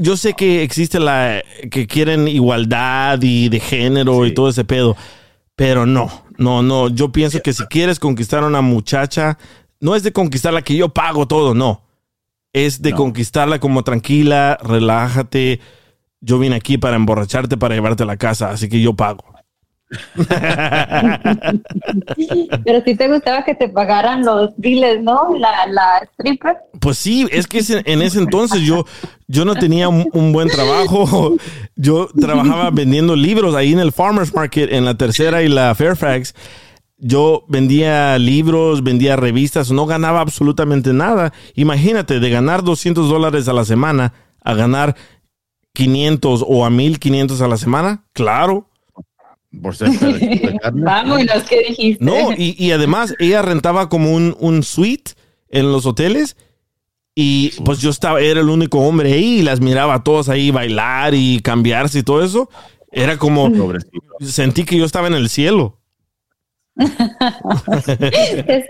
yo sé que existe la que quieren igualdad y de género y todo ese pedo. Pero no, no, no. Yo pienso que si quieres conquistar a una muchacha, no es de conquistarla que yo pago todo, no. Es de No. conquistarla como tranquila, relájate. Yo vine aquí para emborracharte, para llevarte a la casa, así que yo pago. Pero si te gustaba que te pagaran los biles, ¿no? La, la stripper. Pues sí, es que en ese entonces yo, yo no tenía un, un buen trabajo. Yo trabajaba vendiendo libros ahí en el Farmers Market, en la tercera y la Fairfax. Yo vendía libros, vendía revistas, no ganaba absolutamente nada. Imagínate, de ganar 200 dólares a la semana a ganar 500 o a 1500 a la semana. Claro. Por ser pedazo de carne. Vámonos, ¿qué dijiste? No, y, y además ella rentaba como un, un suite en los hoteles y pues yo estaba, era el único hombre ahí y las miraba a todas ahí bailar y cambiarse y todo eso. Era como, Pobrecito. sentí que yo estaba en el cielo.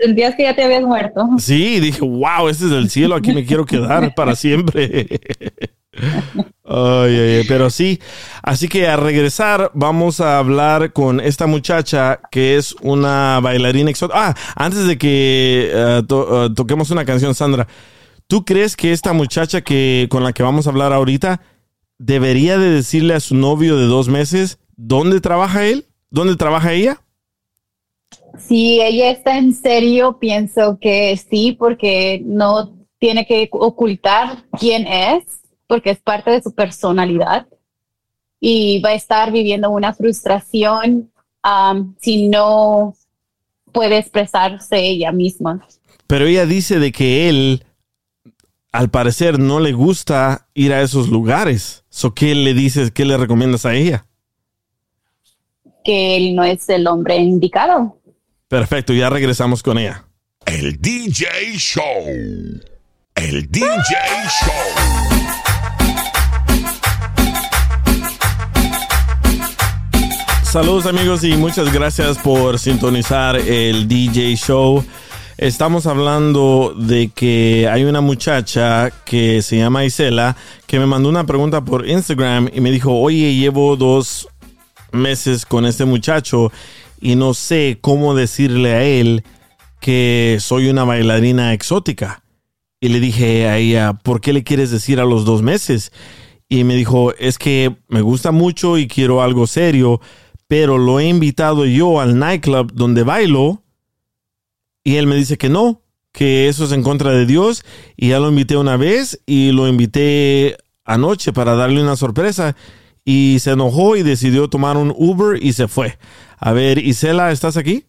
Sentías que ya te habías muerto. Sí, dije, wow, este es el cielo, aquí me quiero quedar para siempre. Ay, ay, pero sí, así que a regresar vamos a hablar con esta muchacha que es una bailarina exótica. Ah, antes de que eh, eh, toquemos una canción, Sandra, ¿tú crees que esta muchacha que con la que vamos a hablar ahorita debería de decirle a su novio de dos meses dónde trabaja él? ¿Dónde trabaja ella? Si ella está en serio, pienso que sí, porque no tiene que ocultar quién es, porque es parte de su personalidad. Y va a estar viviendo una frustración am, si no puede expresarse ella misma. Pero ella dice de que él, al parecer, no le gusta ir a esos lugares. So, ¿Qué le dices, qué le recomiendas a ella? que él no es el hombre indicado. Perfecto, ya regresamos con ella. El DJ Show. El DJ Show. Saludos amigos y muchas gracias por sintonizar el DJ Show. Estamos hablando de que hay una muchacha que se llama Isela que me mandó una pregunta por Instagram y me dijo, oye, llevo dos meses con este muchacho y no sé cómo decirle a él que soy una bailarina exótica. Y le dije a ella, ¿por qué le quieres decir a los dos meses? Y me dijo, es que me gusta mucho y quiero algo serio, pero lo he invitado yo al nightclub donde bailo y él me dice que no, que eso es en contra de Dios y ya lo invité una vez y lo invité anoche para darle una sorpresa y se enojó y decidió tomar un Uber y se fue. A ver, Isela, ¿estás aquí?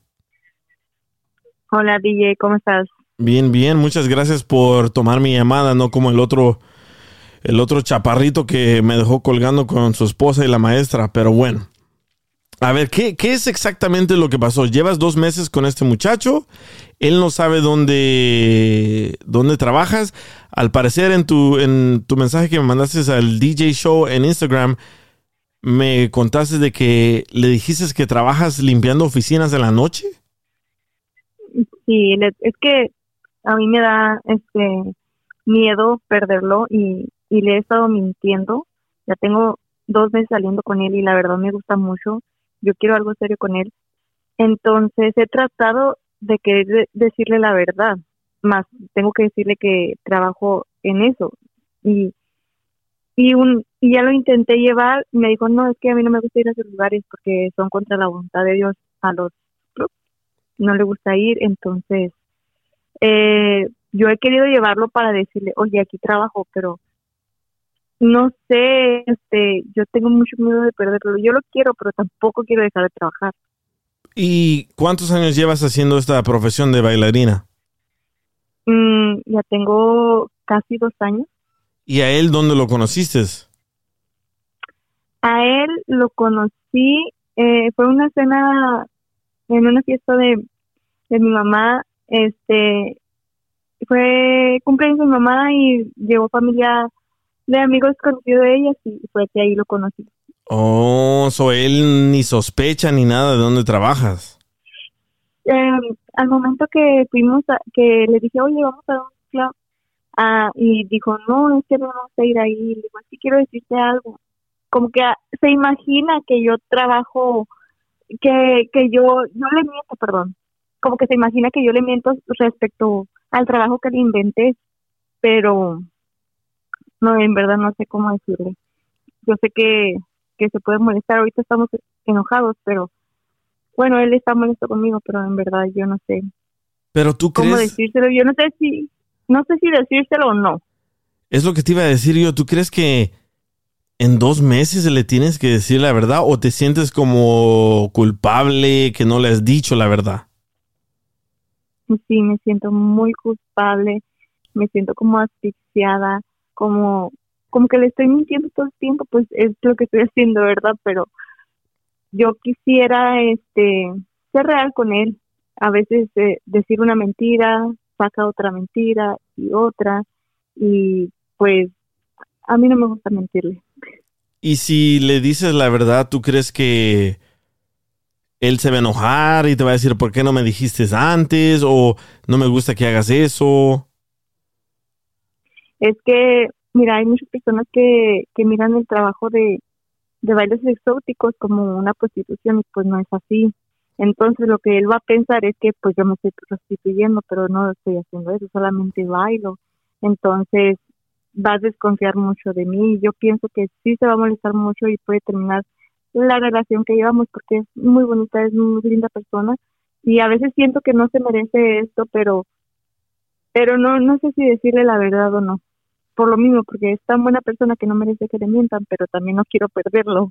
Hola DJ, ¿cómo estás? Bien, bien, muchas gracias por tomar mi llamada, no como el otro el otro chaparrito que me dejó colgando con su esposa y la maestra, pero bueno. A ver, ¿qué, qué es exactamente lo que pasó? Llevas dos meses con este muchacho, él no sabe dónde, dónde trabajas. Al parecer en tu, en tu mensaje que me mandaste al DJ Show en Instagram, me contaste de que le dijiste que trabajas limpiando oficinas en la noche. Sí, es que a mí me da este miedo perderlo y, y le he estado mintiendo. Ya tengo dos meses saliendo con él y la verdad me gusta mucho. Yo quiero algo serio con él. Entonces he tratado de querer de- decirle la verdad, más tengo que decirle que trabajo en eso. Y, y, un, y ya lo intenté llevar, me dijo, no, es que a mí no me gusta ir a esos lugares porque son contra la voluntad de Dios a los. No le gusta ir, entonces eh, yo he querido llevarlo para decirle, oye, aquí trabajo, pero no sé, este, yo tengo mucho miedo de perderlo. Yo lo quiero, pero tampoco quiero dejar de trabajar. ¿Y cuántos años llevas haciendo esta profesión de bailarina? Mm, ya tengo casi dos años. ¿Y a él dónde lo conociste? A él lo conocí, eh, fue una cena en una fiesta de, de mi mamá, este, fue cumpleaños de mi mamá y llegó familia de amigos conocidos de ellas y fue que ahí lo conocí. Oh, so él ni sospecha ni nada de dónde trabajas. Eh, al momento que fuimos, a- que le dije, oye, vamos a un club, ah, y dijo, no, es que no vamos a ir ahí. Le digo, sí quiero decirte algo. Como que ah, se imagina que yo trabajo, que, que yo, yo le miento, perdón. Como que se imagina que yo le miento respecto al trabajo que le inventé, pero no, en verdad no sé cómo decirle. Yo sé que, que se puede molestar, ahorita estamos enojados, pero bueno, él está molesto conmigo, pero en verdad yo no sé Pero tú cómo crees, decírselo. Yo no sé si, no sé si decírselo o no. es lo que te iba a decir yo, ¿tú crees que en dos meses le tienes que decir la verdad o te sientes como culpable que no le has dicho la verdad? Sí, me siento muy culpable, me siento como asfixiada, como, como que le estoy mintiendo todo el tiempo, pues es lo que estoy haciendo, ¿verdad? Pero yo quisiera, este, ser real con él. A veces eh, decir una mentira, saca otra mentira y otra, y pues a mí no me gusta mentirle. Y si le dices la verdad, ¿tú crees que él se va a enojar y te va a decir, ¿por qué no me dijiste antes? O no me gusta que hagas eso. Es que, mira, hay muchas personas que, que miran el trabajo de, de bailes exóticos como una prostitución y pues no es así. Entonces lo que él va a pensar es que pues yo me estoy prostituyendo, pero no estoy haciendo eso, solamente bailo. Entonces va a desconfiar mucho de mí. Yo pienso que sí se va a molestar mucho y puede terminar la relación que llevamos porque es muy bonita, es muy linda persona y a veces siento que no se merece esto, pero pero no no sé si decirle la verdad o no. Por lo mismo, porque es tan buena persona que no merece que le mientan, pero también no quiero perderlo.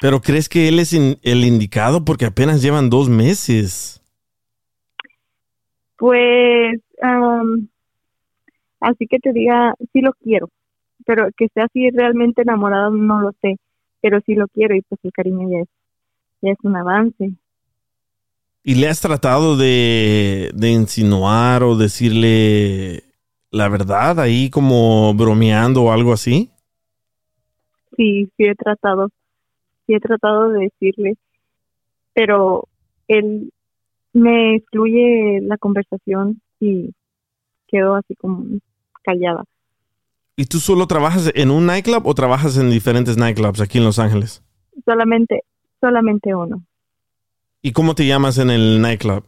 Pero ¿crees que él es in- el indicado? Porque apenas llevan dos meses. Pues, am, así que te diga, sí lo quiero, pero que sea así realmente enamorado no lo sé, pero sí lo quiero y pues el cariño ya es, ya es un avance. ¿Y le has tratado de, de insinuar o decirle la verdad ahí como bromeando o algo así? Sí, sí he tratado, sí he tratado de decirle, pero él me excluye la conversación y quedo así como callada. ¿Y tú solo trabajas en un nightclub o trabajas en diferentes nightclubs aquí en Los Ángeles? Solamente, solamente uno. ¿Y cómo te llamas en el nightclub?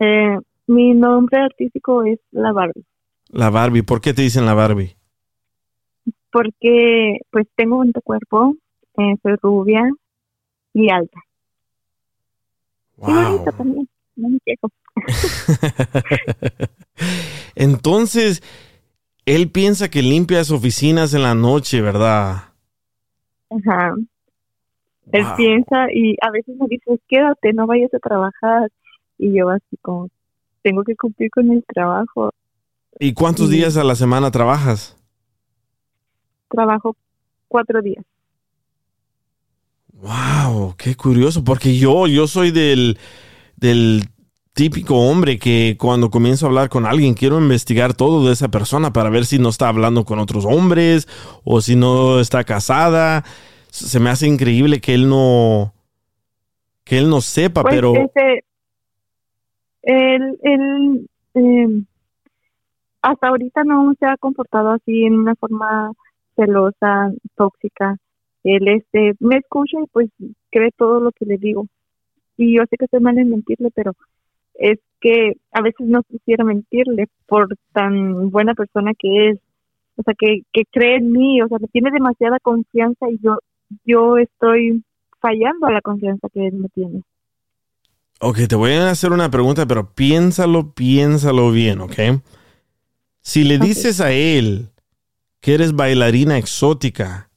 Eh, mi nombre artístico es La Barbie, La Barbie. ¿Por qué te dicen la Barbie? porque pues tengo un cuerpo, eh, soy rubia y alta. Y bonita también, no me quejo. Entonces, él piensa que limpias oficinas en la noche, ¿verdad? Ajá. Él Wow. piensa y a veces me dice, quédate, no vayas a trabajar. Y yo así como, tengo que cumplir con el trabajo. ¿Y cuántos Sí. días a la semana trabajas? Trabajo cuatro días. Wow, qué curioso, porque yo, yo soy del, del típico hombre que cuando comienzo a hablar con alguien quiero investigar todo de esa persona para ver si no está hablando con otros hombres o si no está casada. Se me hace increíble que él no, que él no sepa, Pues, pero este, él, él, eh, hasta ahorita no se ha comportado así en una forma celosa, tóxica. Él, este, me escucha y pues cree todo lo que le digo. Y yo sé que estoy mal en mentirle, pero es que a veces no quisiera mentirle por tan buena persona que es. O sea, que, que cree en mí, o sea, me tiene demasiada confianza y yo, yo estoy fallando a la confianza que él me tiene. Ok, te voy a hacer una pregunta, pero piénsalo, piénsalo bien, ¿ok? Si le dices a él que eres bailarina exótica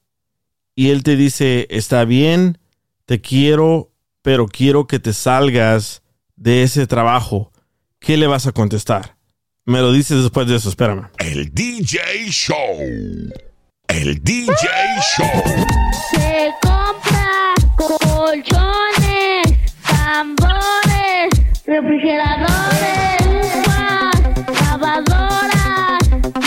y él te dice, está bien, te quiero, pero quiero que te salgas de ese trabajo, ¿qué le vas a contestar? Me lo dices después de eso, espérame. El DJ Show. El DJ Show. Se compra tambores, refrigeradores, uvas, lavadoras,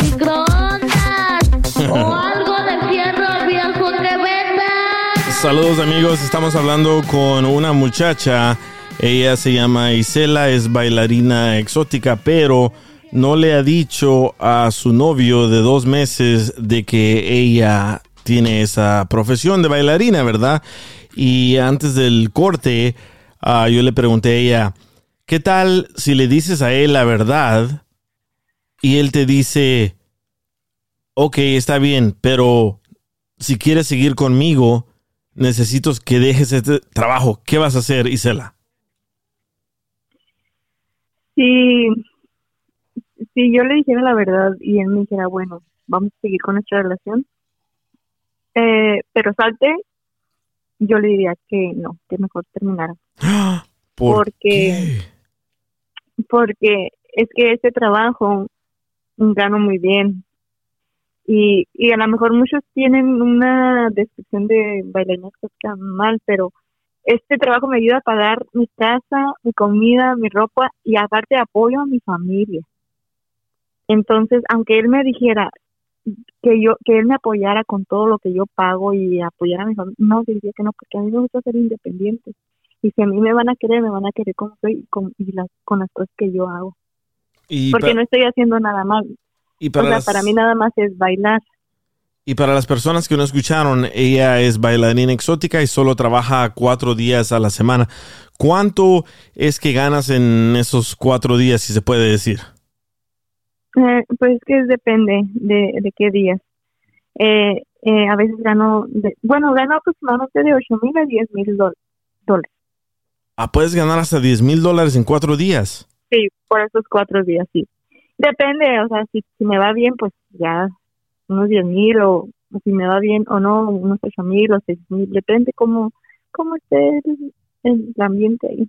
microondas o algo de fierro viejo que venda. Saludos amigos, estamos hablando con una muchacha Ella se llama Isela, es bailarina exótica, pero no le ha dicho a su novio de dos meses de que ella tiene esa profesión de bailarina, ¿verdad? Y antes del corte, ah, yo le pregunté a ella, ¿qué tal si le dices a él la verdad y él te dice, ok, está bien, pero si quieres seguir conmigo, necesito que dejes este trabajo. ¿Qué vas a hacer, Isela? Si, si yo le dijera la verdad y él me dijera, bueno, vamos a seguir con nuestra relación, eh, pero salte, yo le diría que no, que mejor terminara. ¿Por porque, qué? Porque es que este trabajo gano muy bien. Y, y a lo mejor muchos tienen una descripción de bailarina exótica mal, pero este trabajo me ayuda a pagar mi casa, mi comida, mi ropa y aparte apoyo a mi familia. Entonces, aunque él me dijera que yo que él me apoyara con todo lo que yo pago y apoyara a mi familia, no, diría que no, porque a mí me gusta ser independiente. Y si a mí me van a querer, me van a querer como soy y con, y las, con las cosas que yo hago. Y, Porque no estoy haciendo nada mal. y para o sea, las- para mí nada más es bailar. Y para las personas que no escucharon, ella es bailarina exótica y solo trabaja cuatro días a la semana. ¿Cuánto es que ganas en esos cuatro días, si se puede decir? Eh, pues que depende de, de qué días. Eh, eh, a veces gano, de- bueno, gano aproximadamente de 8 mil a 10 mil dólares. Ah, puedes ganar hasta 10 mil dólares en cuatro días. Sí, por esos cuatro días, sí. Depende, o sea, si, si me va bien, pues ya unos 10 mil o, si me va bien o no, unos 8 mil o 6 mil, depende cómo, cómo esté el, el ambiente ahí.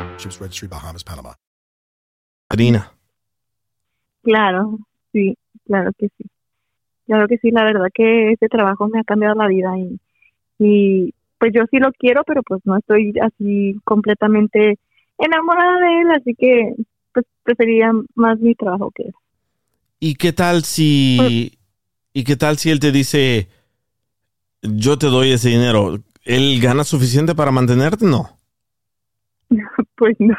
Ships Registry, Bahamas, Panama. Harina. Claro, sí, claro que sí. Claro que sí, la verdad que este trabajo me ha cambiado la vida y, y pues yo sí lo quiero, pero pues no estoy así completamente enamorada de él, así que pues preferiría más mi trabajo que él. ¿Y qué tal si y qué tal si él te dice yo te doy ese dinero? ¿Él gana suficiente para mantenerte? No. Pues no.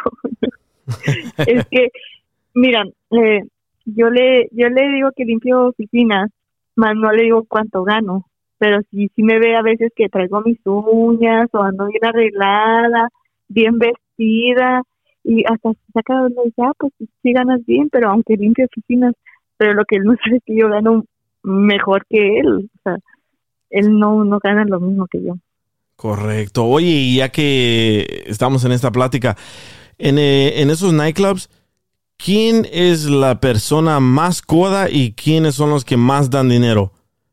es que, mira, eh, yo le yo le digo que limpio oficinas, más no le digo cuánto gano, pero sí, sí me ve a veces que traigo mis uñas o ando bien arreglada, bien vestida y hasta se saca de donde dice, ah, pues sí ganas bien, pero aunque limpio oficinas, pero lo que él no sabe es que yo gano mejor que él, o sea, él no, no gana lo mismo que yo. Correcto. Oye, y ya que estamos en esta plática, en, eh, en esos nightclubs, ¿quién es la persona más coda y quiénes son los que más dan dinero?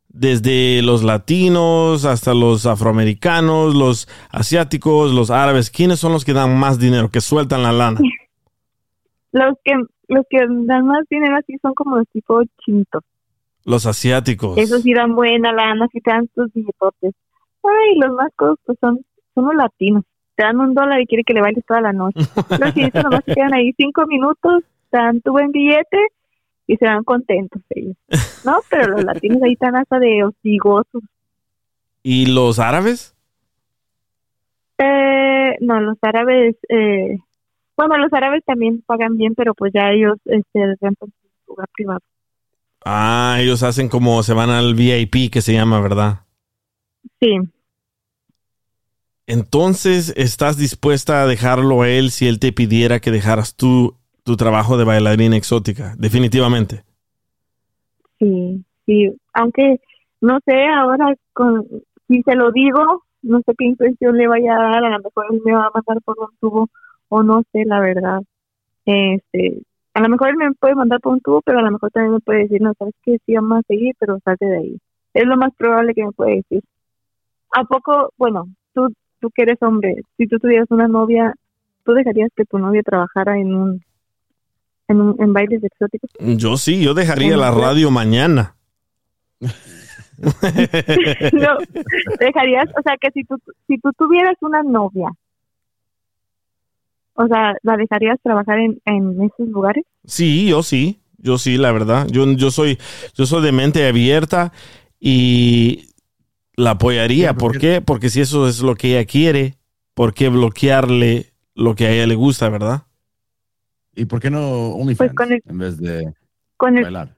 Desde los latinos hasta los afroamericanos, los asiáticos, los árabes, ¿quiénes son los que dan más dinero, que sueltan la lana? Los que los que dan más dinero así son como los tipo chinitos. Los asiáticos. Esos sí dan buena lana, sí te dan tus billetotes. Ay, los más codos pues son, son los latinos. Te dan un dólar y quiere que le bailes toda la noche. Los chinitos nomás se quedan ahí cinco minutos, te dan tu buen billete y se van contentos ellos. No, pero los latinos ahí están hasta de hostigosos. ¿Y los árabes? Eh, no, los árabes, eh, bueno, los árabes también pagan bien, pero pues ya ellos este, rentan su lugar privado. Ah, ellos hacen como se van al VIP que se llama, ¿verdad? Sí. entonces estás dispuesta a dejarlo a él si él te pidiera que dejaras tú tu trabajo de bailarina exótica, definitivamente. Sí, sí, aunque no sé ahora con, si se lo digo, no sé qué impresión le vaya a dar, a lo mejor él me va a mandar por un tubo o no sé la verdad. Este, a lo mejor él me puede mandar por un tubo, pero a lo mejor también me puede decir, no, sabes que sí vamos a seguir, pero salte de ahí. Es lo más probable que me puede decir. ¿A poco, bueno, tú, tú que eres hombre, si tú tuvieras una novia, ¿tú dejarías que tu novia trabajara en un, en, un, en bailes exóticos? Yo sí, yo dejaría la radio mañana. no, dejarías, o sea, que si tú, si tú tuvieras una novia, o sea, ¿la dejarías trabajar en, en esos lugares? Sí, yo sí, yo sí, la verdad. Yo, yo soy, yo soy de mente abierta y la apoyaría. ¿Por qué? Porque si eso es lo que ella quiere, ¿por qué bloquearle lo que a ella le gusta, verdad? ¿Y por qué no OnlyFans Pues con el- en vez de Con el, bailar?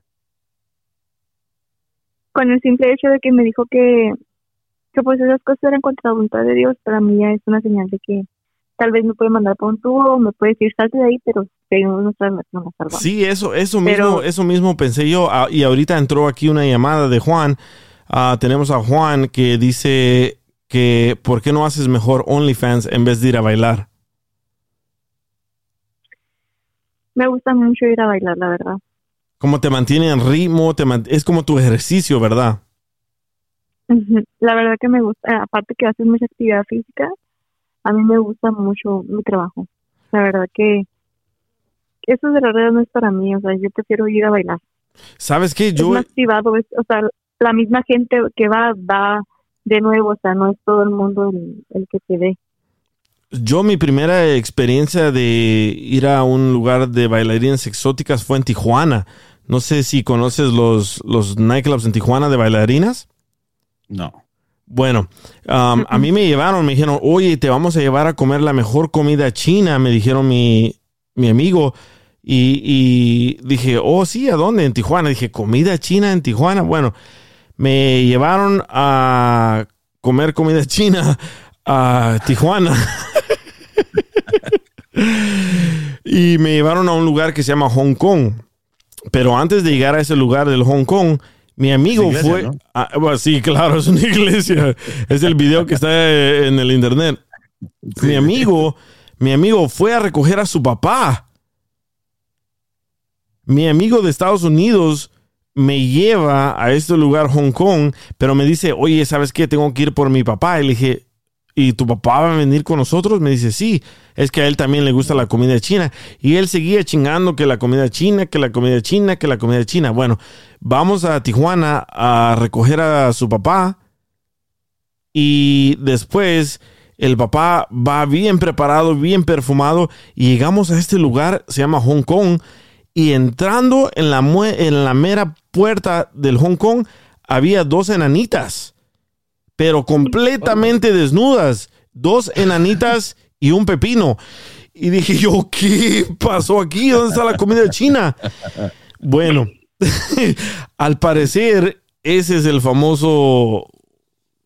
con el simple hecho de que me dijo que, que pues esas cosas eran contra la voluntad de Dios, para mí ya es una señal de que tal vez me puede mandar por un tubo, me puede decir salte de ahí, pero seguimos nuestra Sí, eso, eso mismo, Pero- eso mismo pensé yo. Ah, y ahorita entró aquí una llamada de Juan. Ah, tenemos a Juan que dice que ¿por qué no haces mejor OnlyFans en vez de ir a bailar? Me gusta mucho ir a bailar, la verdad. Como te mantiene en ritmo, te es como tu ejercicio, ¿verdad? La verdad que me gusta, eh, aparte que haces mucha actividad física, a mí me gusta mucho mi trabajo. La verdad que eso de la red no es para mí, o sea, yo prefiero ir a bailar. ¿Sabes qué? es Yo, más privado, es- o sea, la misma gente que va, va de nuevo, o sea, no es todo el mundo el, el que te ve. yo mi primera experiencia de ir a un lugar de bailarinas exóticas fue en Tijuana. No sé si conoces los, los nightclubs en Tijuana de bailarinas. No. Bueno, um, a mí me llevaron, me dijeron, oye, te vamos a llevar a comer la mejor comida china, me dijeron mi, mi amigo. Y, y dije, oh, sí, ¿a dónde? En Tijuana. Dije, comida china en Tijuana. Bueno, me llevaron a comer comida china a Tijuana. y me llevaron a un lugar que se llama Hong Kong. Pero antes de llegar a ese lugar del Hong Kong, mi amigo iglesia, fue. ¿no? Ah, bueno, sí, claro, es una iglesia. Es el video que está eh, en el internet. Mi amigo, mi amigo fue a recoger a su papá. Mi amigo de Estados Unidos me lleva a este lugar, Hong Kong, pero me dice, oye, ¿sabes qué? Tengo que ir por mi papá. Y le dije, ¿y tu papá va a venir con nosotros? Me dice, sí, es que a él también le gusta la comida china. Y él seguía chingando que la comida china, que la comida china, que la comida china. Bueno, vamos a Tijuana a recoger a su papá y después el papá va bien preparado, bien perfumado y llegamos a este lugar, se llama Hong Kong y entrando en la, mera puerta del Hong Kong había dos enanitas, pero completamente desnudas, dos enanitas y un pepino. Y dije yo, ¿qué pasó aquí? ¿Dónde está la comida china? Bueno, al parecer ese es el famoso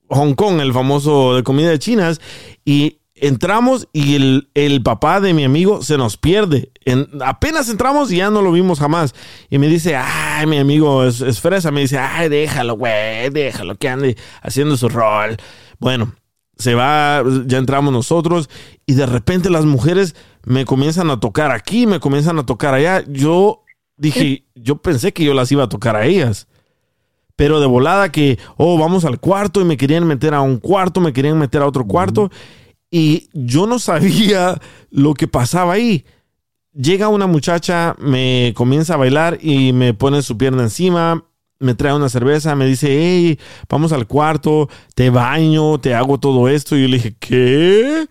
Hong Kong, el famoso de comida chinas, y entramos y el, el papá de mi amigo se nos pierde. En- apenas entramos y ya no lo vimos jamás. Y me dice, ay, mi amigo es, es fresa. Me dice, ay, déjalo, güey, déjalo que ande haciendo su rol. Bueno, se va, ya entramos nosotros y de repente las mujeres me comienzan a tocar aquí, me comienzan a tocar allá. Yo dije, yo pensé que yo las iba a tocar a ellas. Pero de volada que, oh, vamos al cuarto y me querían meter a un cuarto, me querían meter a otro cuarto. Y yo no sabía lo que pasaba ahí. Llega una muchacha, me comienza a bailar y me pone su pierna encima, me trae una cerveza, me dice, hey, vamos al cuarto, te baño, te hago todo esto. Y yo le dije, ¿qué?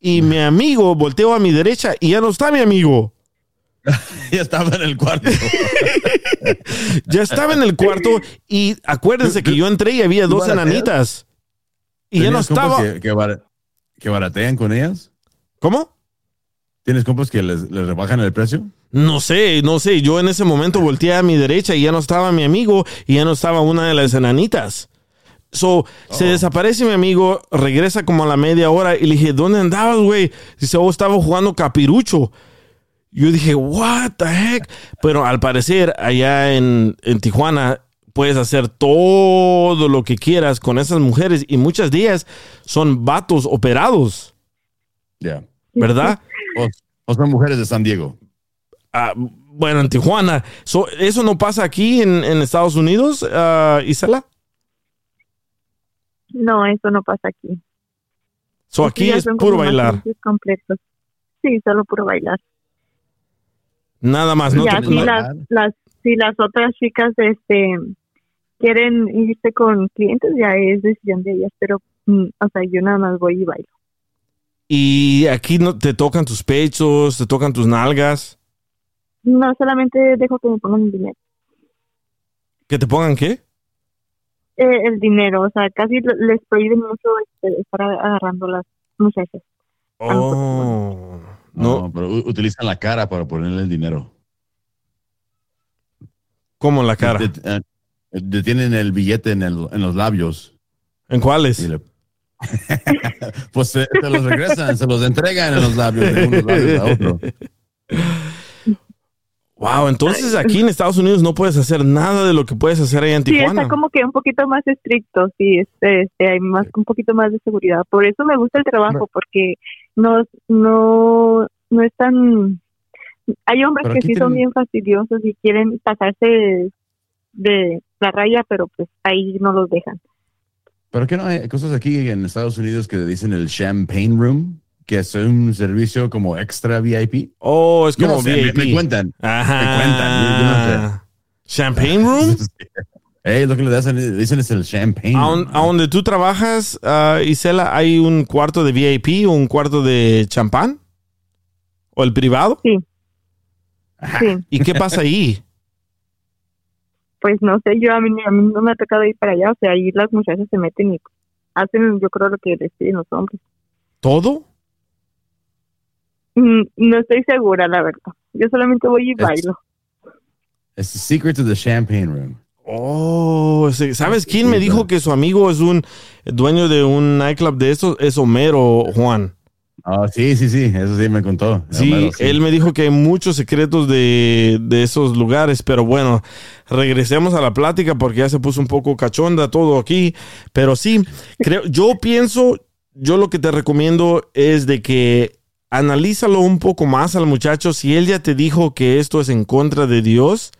Y mi amigo volteó a mi derecha y ya no está mi amigo. ya estaba en el cuarto. ya estaba en el cuarto y acuérdense que yo entré y había ¿Tú dos enanitas. Y ya no ¿Tenías compas estaba. Que, que bara- que baratean con ellas? ¿Cómo? ¿Tienes compas que les, les rebajan el precio? No sé, no sé. Yo en ese momento volteé a mi derecha y ya no estaba mi amigo y ya no estaba una de las enanitas. So, se desaparece mi amigo, regresa como a la media hora y le dije, ¿dónde andabas, güey? Dice, oh, estaba jugando capirucho. Yo dije, what the heck? Pero al parecer, allá en, en Tijuana, puedes hacer todo lo que quieras con esas mujeres y muchas de ellas son vatos operados, Ya. ¿verdad? O, o son mujeres de San Diego. Ah, bueno, en Tijuana. So, ¿Eso no pasa aquí en, en Estados Unidos, ah, Isela? No, eso no pasa aquí. So, aquí es puro bailar. completos. Sí, solo puro bailar. Nada más. No si no- las, las, si las otras chicas este quieren irse con clientes, ya es decisión de ellas, pero, mm, o sea, yo nada más voy y bailo. Y aquí no te tocan tus pechos, te tocan tus nalgas. No, solamente dejo que me pongan el dinero. ¿Que te pongan qué? Eh, el dinero, o sea, casi le- les prohíben mucho este, estar agarrando las muchachas. Oh. No, pero u- utilizan la cara para ponerle el dinero. ¿Cómo la cara? Eh, Detienen el billete en, el- en los labios. ¿En cuáles? Le- pues se, se los regresan, se los entregan en los labios de unos labios a otro. Wow, entonces aquí en Estados Unidos no puedes hacer nada de lo que puedes hacer allá en Sí, Tijuana. está como que un poquito más estricto, sí, este, este, hay más, un poquito más de seguridad. Por eso me gusta el trabajo, porque no, no, no es tan... Hay hombres Pero que sí son tienen- bien fastidiosos y quieren pasarse de, de la raya, pero pues ahí no los dejan. Pero que no hay cosas aquí en Estados Unidos que dicen el Champagne Room, que es un servicio como extra VIP. Oh, es como no sé, me- VIP. Me, cuentan. Ajá. Me cuentan. yo- yo no sé. ¿Champagne Room? Eh, lo que le dicen, dicen es el Champagne ¿A, Room. un- a donde tú trabajas, ah, Isela, hay un cuarto de VIP o un cuarto de champán? ¿O el privado? Sí. Sí, ¿Y qué pasa ahí? Pues no sé, yo a mí, a mí no me ha tocado ir para allá, o sea, ahí las muchachas se meten y hacen, yo creo, lo que les piden los hombres. ¿Todo? Mm, No estoy segura, la verdad. Yo solamente voy y bailo. Es the secret to the Champagne Room. Oh, sí. ¿sabes quién me dijo que su amigo es un dueño de un nightclub de estos? Es Homero Juan. Ah, sí, sí, sí, eso sí me contó. Sí, Homero, sí. él me dijo que hay muchos secretos de, de esos lugares, pero bueno, regresemos a la plática porque ya se puso un poco cachonda todo aquí, pero sí, creo, yo pienso, yo lo que te recomiendo es de que analízalo un poco más al muchacho, si él ya te dijo que esto es en contra de Dios,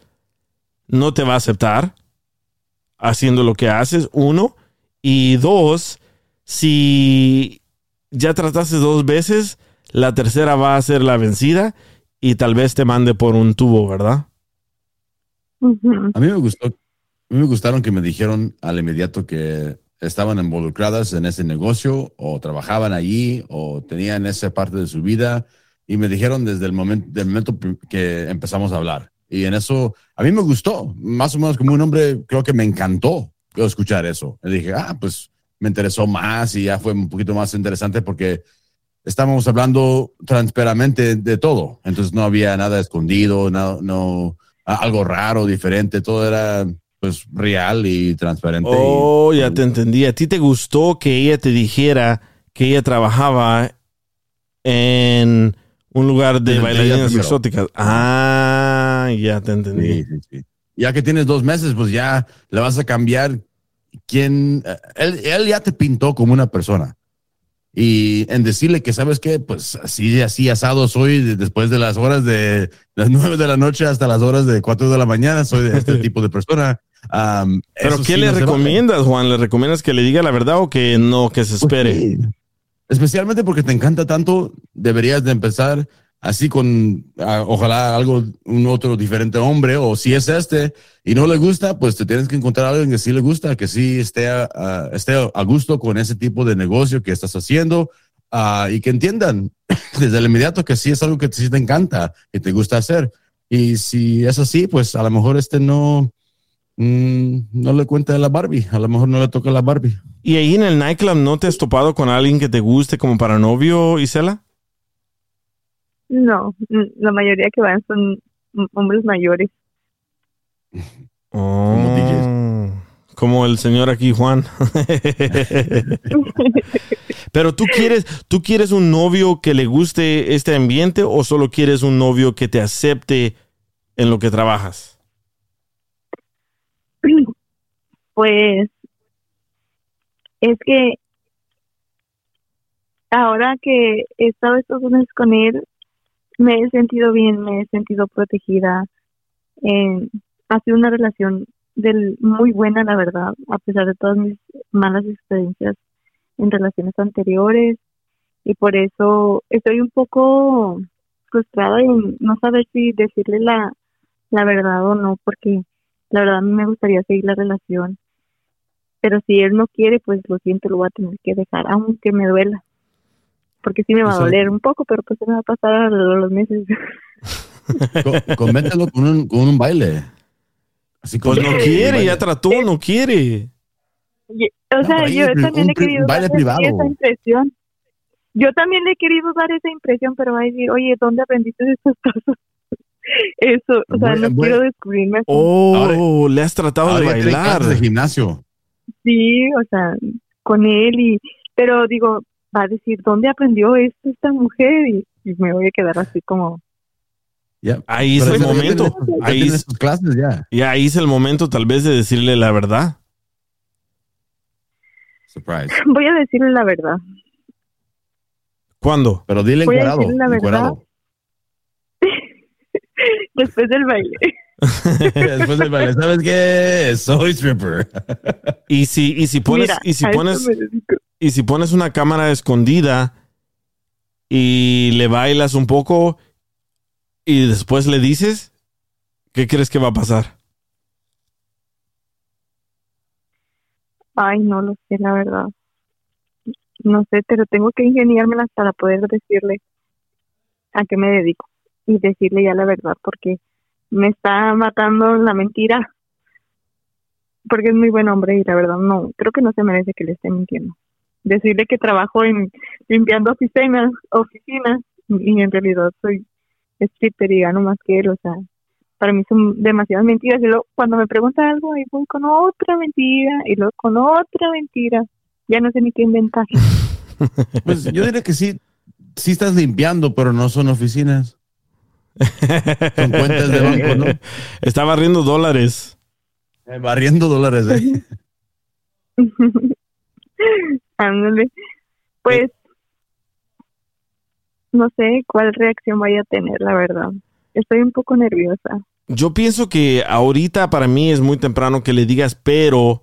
no te va a aceptar haciendo lo que haces, uno, y dos, si ya trataste dos veces, la tercera va a ser la vencida y tal vez te mande por un tubo, ¿verdad? A mí me gustó, a mí me gustaron que me dijeron al inmediato que estaban involucradas en ese negocio o trabajaban allí o tenían esa parte de su vida y me dijeron desde el momento, del momento que empezamos a hablar. Y en eso, a mí me gustó, más o menos como un hombre, creo que me encantó escuchar eso. Y dije, ah, pues me interesó más y ya fue un poquito más interesante porque estábamos hablando transparente de todo. Entonces no había nada escondido, no, no algo raro, diferente, todo era pues real y transparente. Oh, ya te entendí. ¿A ti te gustó que ella te dijera que ella trabajaba en un lugar de bailarinas exóticas? Ah, ya te entendí. Sí, sí, sí. Ya que tienes dos meses, pues ya le vas a cambiar quién. eh, Él, él ya te pintó como una persona. Y en decirle que, ¿sabes qué? Pues así, así asado soy de- después de las horas de las nueve de la noche hasta las horas de cuatro de la mañana. Soy de este tipo de persona. Am, ¿Pero qué sí le no vale. recomiendas, Juan? ¿Le recomiendas que le diga la verdad o que no, que se Pues espere? sí. Especialmente porque te encanta tanto, deberías de empezar así con, ah, ojalá algo, un otro diferente hombre, o si es este y no le gusta, pues te tienes que encontrar a alguien que sí le gusta, que sí esté, a- esté a gusto con ese tipo de negocio que estás haciendo ah, y que entiendan desde el inmediato que sí es algo que sí te encanta y te gusta hacer. Y si es así, pues a lo mejor este no, mm, no le cuenta de la Barbie, a lo mejor no le toca la Barbie. ¿Y ahí en el nightclub no te has topado con alguien que te guste como para novio, Isela? No, mm, la mayoría que van son hombres mayores. Oh, Como el señor aquí, Juan. Pero tú quieres, tú quieres un novio que le guste este ambiente o solo quieres un novio que te acepte en lo que trabajas? Pues es que ahora que he estado estos meses con él, me he sentido bien, me he sentido protegida. Eh, ha sido una relación del, muy buena, la verdad, a pesar de todas mis malas experiencias en relaciones anteriores. Y por eso estoy un poco frustrada en no saber si decirle la, la verdad o no, porque la verdad a mí me gustaría seguir la relación. Pero si él no quiere, pues lo siento, lo voy a tener que dejar, aunque me duela. Porque sí me va a doler un poco, pero pues se me va a pasar a lo- los meses. Co- Convéntelo con un, con un baile. Así Pues como- no quiere, ya trató, no quiere. O sea, yo es también un le he querido baile dar privado. esa impresión. Yo también le he querido dar esa impresión, pero va a decir, oye, ¿dónde aprendiste estas cosas? Eso, o sea, Voy- no quiero descubrirme. así. Oh, le has tratado de bailar. de gimnasio. Sí, o sea, con él y, pero digo, va a decir, ¿dónde aprendió esto esta mujer? Y, y me voy a quedar así como, Ya. Ahí es Pero el ya tiene momento. Ahí tiene es, sus clases ya. y ahí es el momento tal vez de decirle la verdad. Surprise. voy a decirle la verdad. ¿Cuándo? Pero dile Voy a encuerado. decirle la verdad. encuerado. Después del baile. Después del baile, ¿sabes qué? Soy stripper. Y si, y si pones, Mira, y si a pones. Y si pones una cámara escondida y le bailas un poco y después le dices, ¿qué crees que va a pasar? Ay, no lo sé, la verdad. No sé, pero tengo que ingeniármelas para poder decirle a qué me dedico y decirle ya la verdad, porque me está matando la mentira. Porque es muy buen hombre y la verdad no, creo que no se merece que le esté mintiendo. Decirle que trabajo en limpiando oficinas, oficinas y en realidad soy stripper y gano más que él, o sea, para mí son demasiadas mentiras y luego cuando me pregunta algo ahí voy con otra mentira y luego con otra mentira ya no sé ni qué inventar Pues yo diría que sí, sí estás limpiando, pero no son oficinas. Son cuentas de banco, ¿no? Está barriendo dólares. Eh, Barriendo dólares. ¿eh? ándale. Pues no sé cuál reacción vaya a tener la verdad. Estoy un poco nerviosa. Yo pienso que ahorita para mí es muy temprano que le digas, pero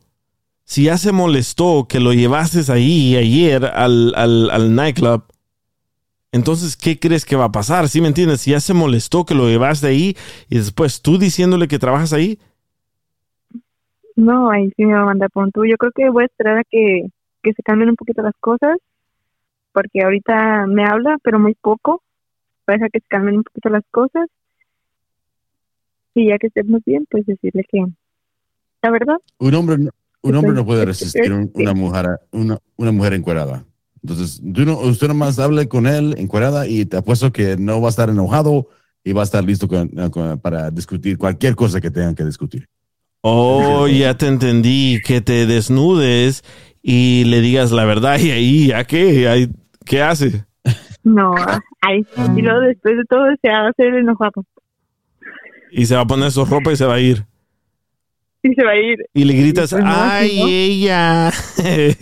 si ya se molestó que lo llevases ahí ayer al, al, al nightclub, entonces, ¿qué crees que va a pasar? ¿Sí me entiendes? Si ya se molestó que lo llevaste ahí y después tú diciéndole que trabajas ahí, no ahí sí me va a mandar por un tubo. Yo creo que voy a esperar a que, que se cambien un poquito las cosas porque ahorita me habla pero muy poco voy a dejar que se cambien un poquito las cosas y ya que estemos bien pues decirle que la verdad Un hombre, no- un hombre no puede Es- resistir un- es- una mujer, una, una mujer encuerada. Entonces, usted nomás hable con él encuerada y te apuesto que no va a estar enojado y va a estar listo con- con- para discutir cualquier cosa que tengan que discutir. oh, ya te entendí, que te desnudes y le digas la verdad y ahí, ¿ya qué? Ahí, ¿Qué hace? no ahí y luego después de todo se va a hacer el enojado Y se va a poner su ropa y se va a ir. y se va a ir Y le gritas, Pues ¡ay, ella! Ay,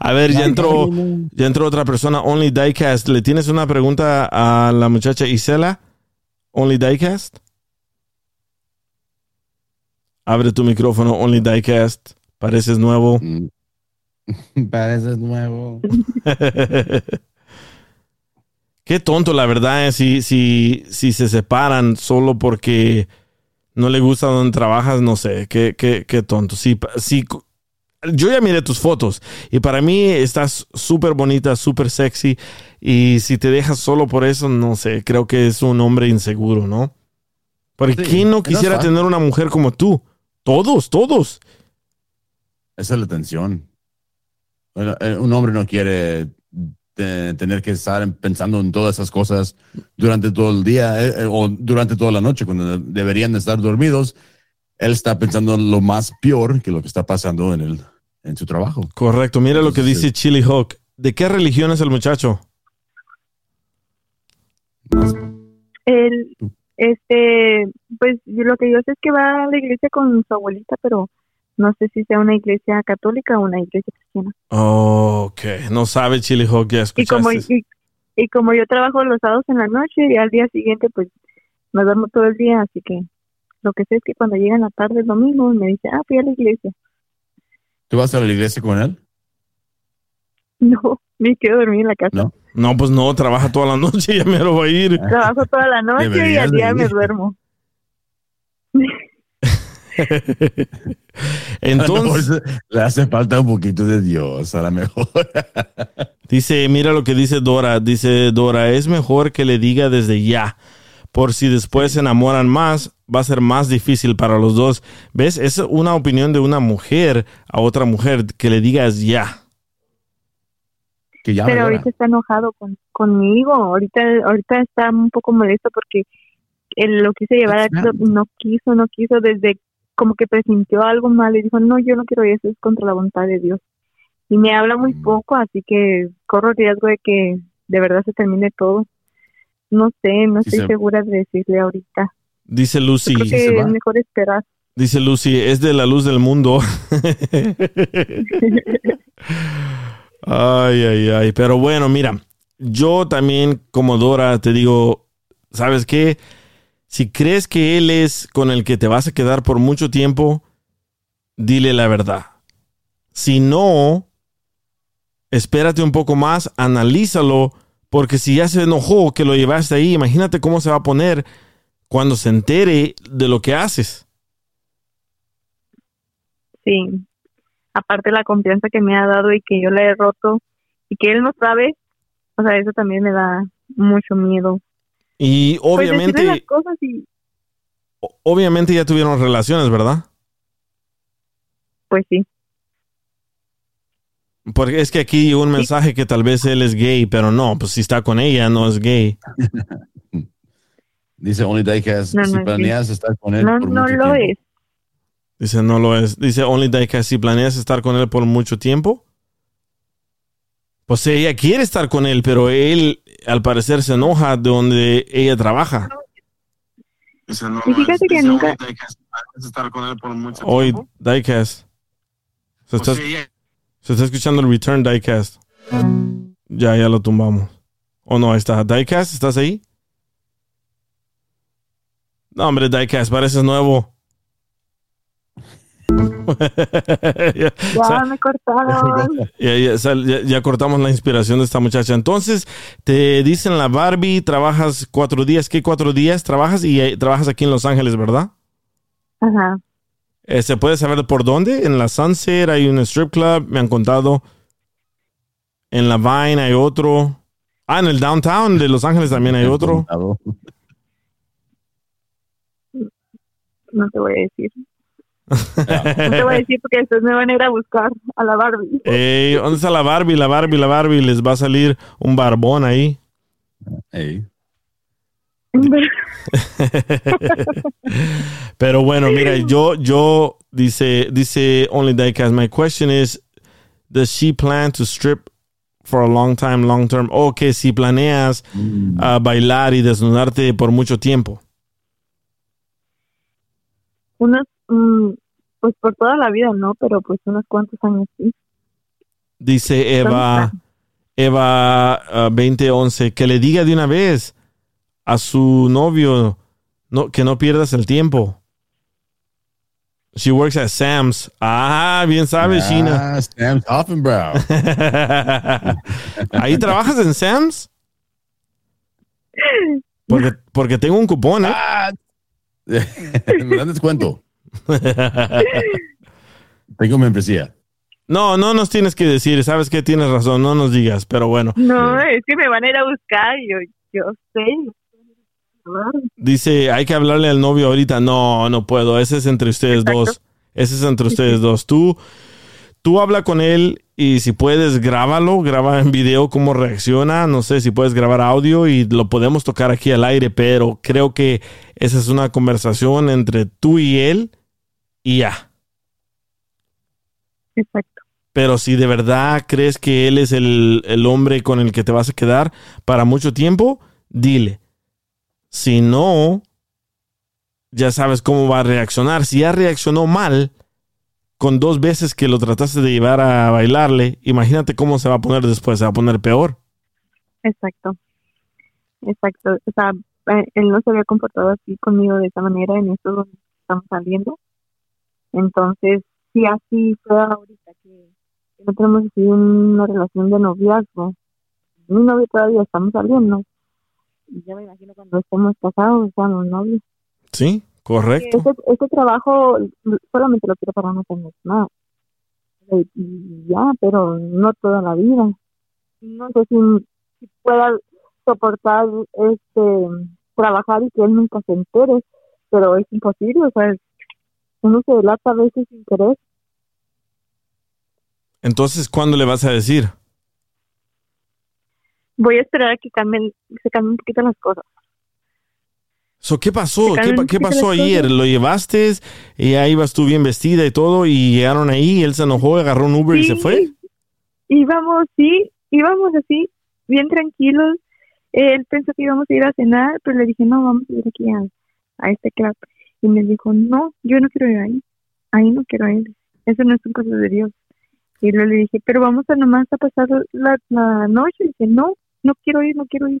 a ver, ya entró, ya entró otra persona, Only Diecast. ¿Le tienes una pregunta a la muchacha Isela? Only Diecast. Abre tu micrófono, Only Diecast. Pareces nuevo. Mm. Pareces nuevo. Qué tonto, la verdad, eh, si, si, si se separan solo porque no le gusta donde trabajas, no sé, qué, qué, qué tonto. Si, si, yo ya miré tus fotos y para mí estás súper bonita, súper sexy y si te dejas solo por eso, no sé, creo que es un hombre inseguro, ¿no? Porque Sí, ¿quién no quisiera tener una mujer como tú? Todos, todos. Esa es la tensión. Eh, Un hombre no quiere tener que estar pensando en todas esas cosas durante todo el día eh, eh, o durante toda la noche cuando deberían estar dormidos él está pensando lo más peor que lo que está pasando en, el, en su trabajo. Correcto. Mira lo que dice Chili Hawk. ¿De qué religión es el muchacho? Él, este, pues yo lo que yo sé es que va a la iglesia con su abuelita, pero no sé si sea una iglesia católica o una iglesia cristiana. Ok. No sabe Chili Hawk, ya Y como, escuchaste. y, y como yo trabajo los sábados en la noche y al día siguiente pues me duermo todo el día, así que lo que sé es que cuando llega en la tarde el domingo me dice, ah, fui a la iglesia. ¿Tú vas a la iglesia con él? No, me quedo dormir en la casa. No. No, pues no, trabaja toda la noche, ya me lo va a ir. Trabajo toda la noche y al día me duermo. Entonces, le hace falta un poquito de Dios, a lo mejor. dice, mira lo que dice Dora. Dice Dora, es mejor que le diga desde ya. Por si después se enamoran más, va a ser más difícil para los dos. ¿Ves? Es una opinión de una mujer a otra mujer que le digas ya. Que ya Pero ahorita está enojado con, conmigo. Ahorita, ahorita está un poco molesto porque él lo quise llevar a no quiso, no quiso desde como que presintió algo mal y dijo, no, yo no quiero eso, es contra la voluntad de Dios. Y me habla muy Mm. poco, así que corro el riesgo de que de verdad se termine todo. No sé, no Sí, estoy se- segura de decirle ahorita. Dice Lucy. Creo que es mejor esperar. Dice Lucy, es de la luz del mundo. ay, ay, ay. Pero bueno, mira, yo también como Dora te digo, ¿sabes qué? Si crees que él es con el que te vas a quedar por mucho tiempo, dile la verdad. Si no, espérate un poco más, analízalo, porque si ya se enojó que lo llevaste ahí, imagínate cómo se va a poner cuando se entere de lo que haces. Sí. Aparte la confianza que me ha dado y que yo le he roto y que él no sabe, o sea, eso también me da mucho miedo. Y Pues obviamente, las cosas y obviamente ya tuvieron relaciones, ¿verdad? pues sí. Porque es que aquí llegó un mensaje que tal vez él es gay, pero no, pues si está con ella no es gay. Dice Only Diecast, No, si no es planeas estar con él No, por no mucho lo tiempo. es. Dice, no lo es. Dice Only Diecast, si planeas estar con él por mucho tiempo. Pues ella quiere estar con él, pero él al parecer se enoja de donde ella trabaja. Y fíjate que nunca, Hoy, Diecast. Se está, se está escuchando el return Diecast. Ya, ya lo tumbamos. Oh, no, ahí está. Diecast, ¿estás ahí? No, hombre, Diecast, pareces nuevo. ya, ya me cortaron. ya, ya, sal- ya- ya cortamos la inspiración de esta muchacha. Entonces, te dicen la Barbie, trabajas cuatro días. ¿Qué cuatro días trabajas? Y eh, trabajas aquí en Los Ángeles, ¿verdad? Ajá. Eh, ¿Se puede saber por dónde? En la Sunset hay un strip club, me han contado. En la Vine hay otro. Ah, en el downtown de Los Ángeles también hay otro. No te voy a decir. No te voy a decir porque después me van a ir a buscar a la Barbie. Ey, ¿Dónde está la Barbie? La Barbie, la Barbie. Les va a salir un barbón ahí. Pero bueno, mira, yo, yo, dice, dice Only Diecast, my question is, does she plan to strip for a long time, long term? O que si planeas ah, bailar y desnudarte por mucho tiempo. Unos, mm, pues por toda la vida, ¿no? Pero pues unos cuantos años sí. Dice Eva, Eva ah, 2011, que le diga de una vez a su novio no, que no pierdas el tiempo. She works at Sam's. Ah, bien sabes, Ah. Sam's Hoffenbrau. ¿Ahí trabajas en Sam's? Porque, porque tengo un cupón, ¿eh? Me dan descuento. Tengo membresía. No, no nos tienes que decir, sabes que tienes razón, no nos digas, pero bueno. No, es que me van a ir a buscar yo, yo sé. Dice, hay que hablarle al novio ahorita. No, no puedo. Ese es entre ustedes dos. Ese es entre ustedes dos. Tú, tú habla con él y si puedes, grábalo. Graba en video cómo reacciona. No sé si puedes grabar audio y lo podemos tocar aquí al aire, pero creo que esa es una conversación entre tú y él y ya. Exacto. Pero si de verdad crees que él es el, el hombre con el que te vas a quedar para mucho tiempo, dile. Si no, ya sabes cómo va a reaccionar. Si ya reaccionó mal con dos veces que lo trataste de llevar a bailarle, imagínate cómo se va a poner después, se va a poner peor. Exacto. Exacto. O sea, eh, él no se había comportado así conmigo de esa manera en esto donde estamos saliendo. Entonces, si así fue ahorita que, que no tenemos así una relación de noviazgo, mi novio todavía estamos saliendo. Y ya me imagino cuando estemos casados, seamos novios. Sí, correcto. Ese, ese trabajo solamente lo quiero para unos años más. Y- ya, pero no toda la vida. No sé si, si pueda soportar este trabajar y que él nunca se entere, pero es imposible, o sea, uno se delata a veces sin querer. Entonces, ¿cuándo le vas a decir? Voy a esperar a que cambien, se cambien un poquito las cosas. So, ¿Qué pasó? ¿Qué, pasó ayer? ¿Lo llevaste y ahí ibas tú bien vestida y todo y llegaron ahí, él se enojó, agarró un Uber y se fue? Íbamos, sí, íbamos así, bien tranquilos. Él pensó que íbamos a ir a cenar, pero le dije, no, vamos a ir aquí a, a este club. Y me dijo, no, yo no quiero ir ahí. Ahí no quiero ir. Eso no es un cosa de Dios. Y luego le dije, pero vamos a nomás a pasar la, la noche. Y dije, no, no quiero ir, no quiero ir.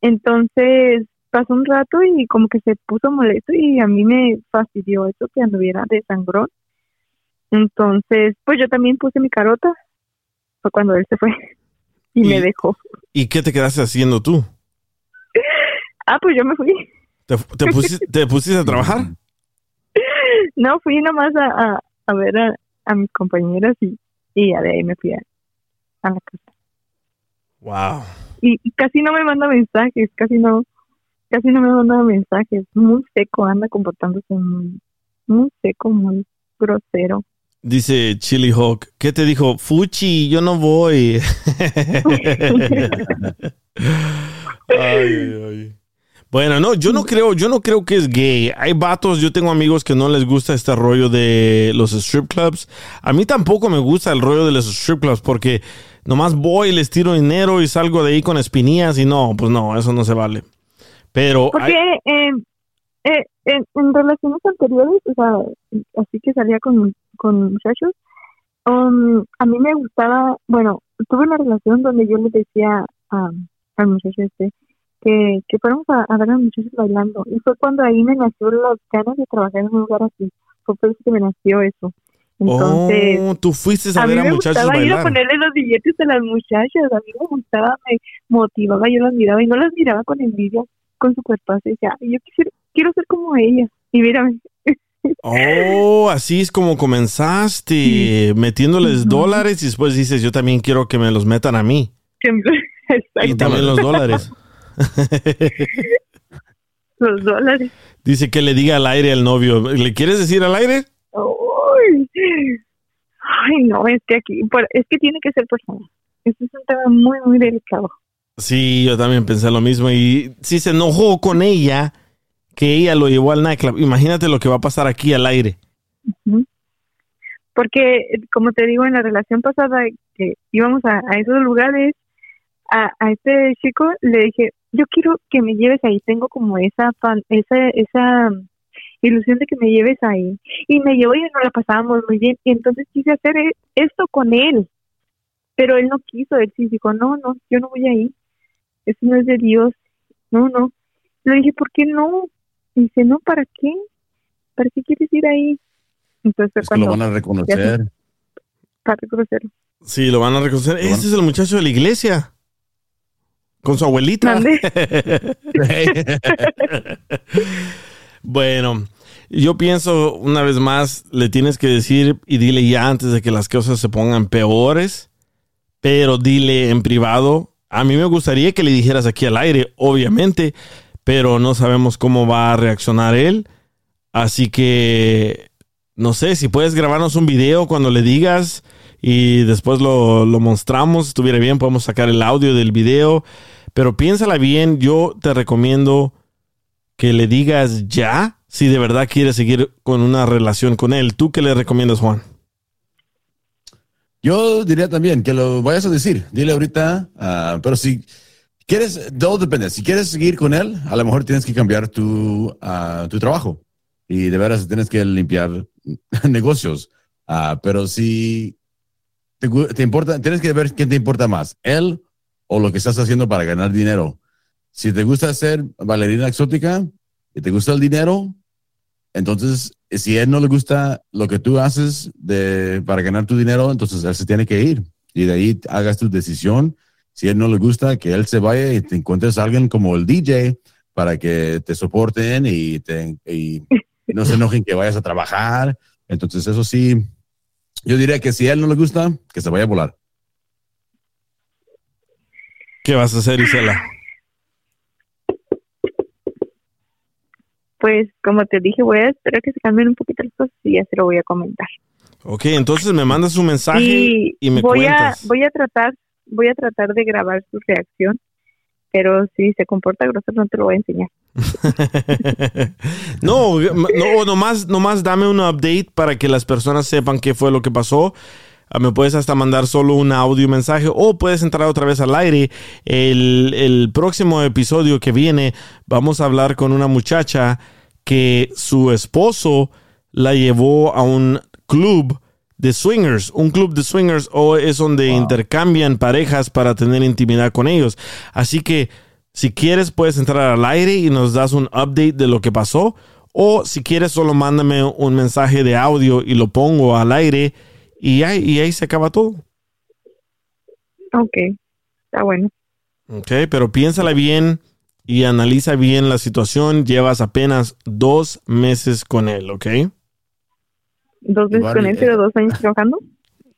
Entonces pasó un rato y como que se puso molesto y a mí me fastidió eso que anduviera de sangrón. Entonces, pues yo también puse mi carota. Fue cuando él se fue y, me dejó. ¿Y qué te quedaste haciendo tú? Ah, pues yo me fui. ¿Te, te pusi- te pusiste a trabajar? No, fui nomás a, a, a ver a, a mis compañeras y, y ya de ahí me fui a, la casa. Wow. Y, y casi no me manda mensajes, casi no, casi no me manda mensajes. Muy seco, anda comportándose muy, muy seco, muy grosero. Dice Chili Hawk, ¿qué te dijo? Fuchi, yo no voy. Ay, ay. Bueno, no, yo no creo, yo no creo que es gay. Hay vatos, yo tengo amigos que no les gusta este rollo de los strip clubs. A mí tampoco me gusta el rollo de los strip clubs porque nomás voy, les tiro dinero y salgo de ahí con espinillas y no, pues no, eso no se vale. Pero Porque eh, eh, en, en relaciones anteriores, o sea, así que salía con, con muchachos, um, a mí me gustaba, bueno, tuve una relación donde yo le decía a, al muchacho este que, que fuéramos a, a ver a los muchachos bailando. Y fue cuando ahí me nació las ganas de trabajar en un lugar así. Fue por eso que me nació eso. Entonces, oh, tú fuiste a a mí ver a me muchachos gustaba ir a bailar. ponerle los billetes a las muchachas, a mí me gustaba, me motivaba, yo las miraba y no las miraba con envidia, con su cuerpo, y decía, yo quisiera, quiero ser como ella, y mírame. Oh, así es como comenzaste, metiéndoles dólares y después dices, yo también quiero que me los metan a mí. Y también los dólares. los dólares. Dice que le diga al aire al novio. ¿Le quieres decir al aire? Ay, ay, no, es que aquí, es que tiene que ser persona. Este es un tema muy, muy delicado. Sí, yo también pensé lo mismo. Y si se enojó con ella, que ella lo llevó al nightclub, imagínate lo que va a pasar aquí al aire. Porque, como te digo, en la relación pasada que íbamos a, a esos lugares, a, a este chico le dije, yo quiero que me lleves ahí, tengo como esa fan, esa, esa ilusión de que me lleves ahí. Y me llevó y nos la pasábamos muy bien. Y entonces quise hacer e- esto con él. Pero él no quiso, él sí dijo, no, no, yo no voy ahí. Eso no es de Dios. No, no. Le dije, ¿por qué no? Y dice, no, ¿para qué? ¿Para qué quieres ir ahí? Entonces Es que lo van a reconocer. para reconocerlo. Sí, lo van a reconocer. Este es el muchacho de la iglesia. Con su abuelita. bueno, yo pienso una vez más, le tienes que decir y dile ya antes de que las cosas se pongan peores, pero dile en privado. A mí me gustaría que le dijeras aquí al aire, obviamente, pero no sabemos cómo va a reaccionar él. Así que, no sé, si puedes grabarnos un video cuando le digas y después lo, lo mostramos, estuviera bien, podemos sacar el audio del video. Pero piénsala bien, yo te recomiendo que le digas ya, si de verdad quiere seguir con una relación con él. ¿Tú qué le recomiendas, Juan? Yo diría también que lo vayas a decir. Dile ahorita, ah, pero si quieres, todo depende. Si quieres seguir con él, a lo mejor tienes que cambiar tu, ah, tu trabajo y de veras tienes que limpiar negocios. Ah, pero si te, importa, tienes que ver quién te importa más, él o lo que estás haciendo para ganar dinero. Si te gusta ser bailarina exótica y te gusta el dinero, entonces si él no le gusta lo que tú haces de, para ganar tu dinero, entonces él se tiene que ir. Y de ahí hagas tu decisión. Si él no le gusta, que él se vaya y te encuentres a alguien como el DJ para que te soporten y, te, y no se enojen que vayas a trabajar. Entonces, eso sí, yo diría que si a él no le gusta, que se vaya a volar. ¿Qué vas a hacer, Isela? Pues como te dije, voy a esperar que se cambien un poquito las cosas y ya se lo voy a comentar. Ok, entonces me mandas un mensaje Y, y, me voy a cuentas. voy a tratar voy a tratar de grabar su reacción, pero si se comporta grosero no te lo voy a enseñar. no, no, nomás, nomás dame un update para que las personas sepan qué fue lo que pasó. Ah, Me puedes hasta mandar solo un audio mensaje o puedes entrar otra vez al aire. El, el próximo episodio que viene vamos a hablar con una muchacha que su esposo la llevó a un club de swingers. Un club de swingers o es donde intercambian parejas para tener intimidad con ellos. Así que si quieres puedes entrar al aire y nos das un update de lo que pasó. O si quieres solo mándame un mensaje de audio y lo pongo al aire y ahí, y ahí se acaba todo. Ok, está bueno. Ok, pero piénsala bien y analiza bien la situación. Llevas apenas dos meses con él, ¿ok? Dos veces con él, pero dos años trabajando.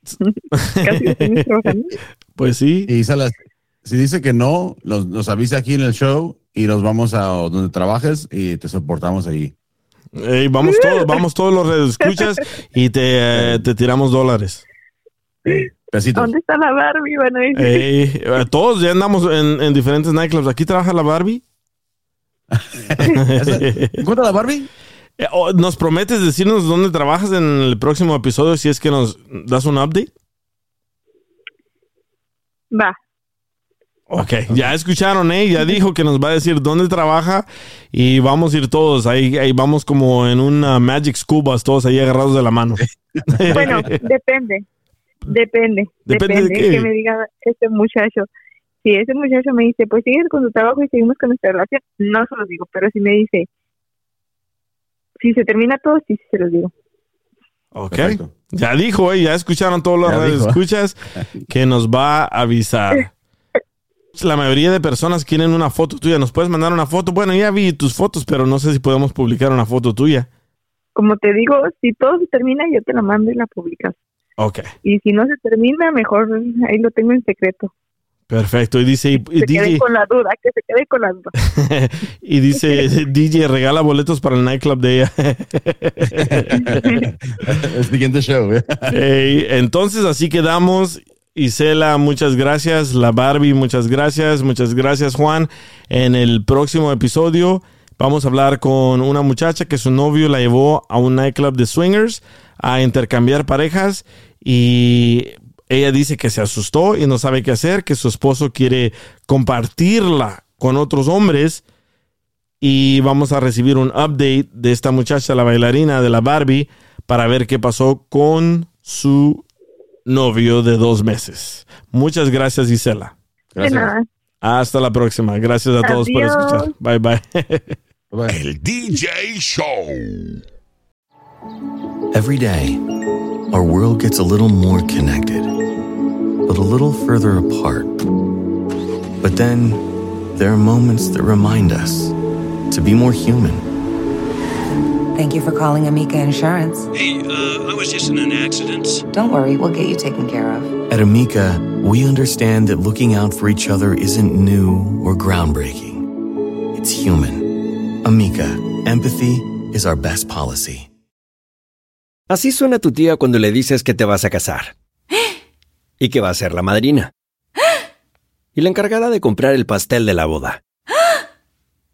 Casi dos años trabajando. Pues sí. Y Salas, si dice que no, nos, nos avisa aquí en el show y nos vamos a donde trabajes y te soportamos ahí. Ey, vamos todos, vamos todos los escuchas y te, eh, te tiramos dólares. Besitos. ¿Dónde está la Barbie? Van a decir. Ey, eh, todos ya andamos en, en diferentes nightclubs. ¿Aquí trabaja la Barbie? ¿Encuentra la Barbie? Eh, oh, ¿Nos prometes decirnos dónde trabajas en el próximo episodio si es que nos das un update? Va. Ok, ya escucharon, ¿eh? Ya dijo que nos va a decir dónde trabaja y vamos a ir todos. Ahí, ahí vamos como en una Magic Scubas, todos ahí agarrados de la mano. Bueno, depende. Depende. ¿Depende de qué? que me diga este muchacho. Si ese muchacho me dice, pues sigues con tu trabajo y seguimos con nuestra relación, no se los digo. Pero si me dice, si se termina todo, sí, sí se los digo. Ok. Ya dijo, ¿eh? Ya escucharon todos los Ya dijo. escuchas que nos va a avisar. La mayoría de personas quieren una foto tuya. ¿Nos puedes mandar una foto? Bueno, ya vi tus fotos, pero no sé si podemos publicar una foto tuya. Como te digo, si todo se termina, yo te la mando y la publicas. Ok, Y si no se termina, mejor ahí lo tengo en secreto. perfecto. Y dice, y, y Se quede con la duda, que se quede con la duda. y dice DJ regala boletos para el nightclub de ella. el siguiente show. ¿eh? Entonces así quedamos. Isela, muchas gracias. La Barbie, muchas gracias. Muchas gracias, Juan. En el próximo episodio vamos a hablar con una muchacha que su novio la llevó a un nightclub de swingers a intercambiar parejas y ella dice que se asustó y no sabe qué hacer, que su esposo quiere compartirla con otros hombres y vamos a recibir un update de esta muchacha, la bailarina de la Barbie, para ver qué pasó con su novio de dos meses. Muchas gracias, Isela. De nada. Hasta la próxima. Gracias a todos por Adiós. escuchar. Bye bye. El DJ Show. Every day, our world gets a little more connected, but a little further apart. But then, there are moments that remind us to be more human. Thank you for calling Amica Insurance. Hey, uh, I was just in an accident. Don't worry, we'll get you taken care of. At Amica, we understand that looking out for each other isn't new or groundbreaking. It's human. Amica, empathy is our best policy. Así suena tu tía cuando le dices que te vas a casar. Y que va a ser la madrina. Y la encargada de comprar el pastel de la boda.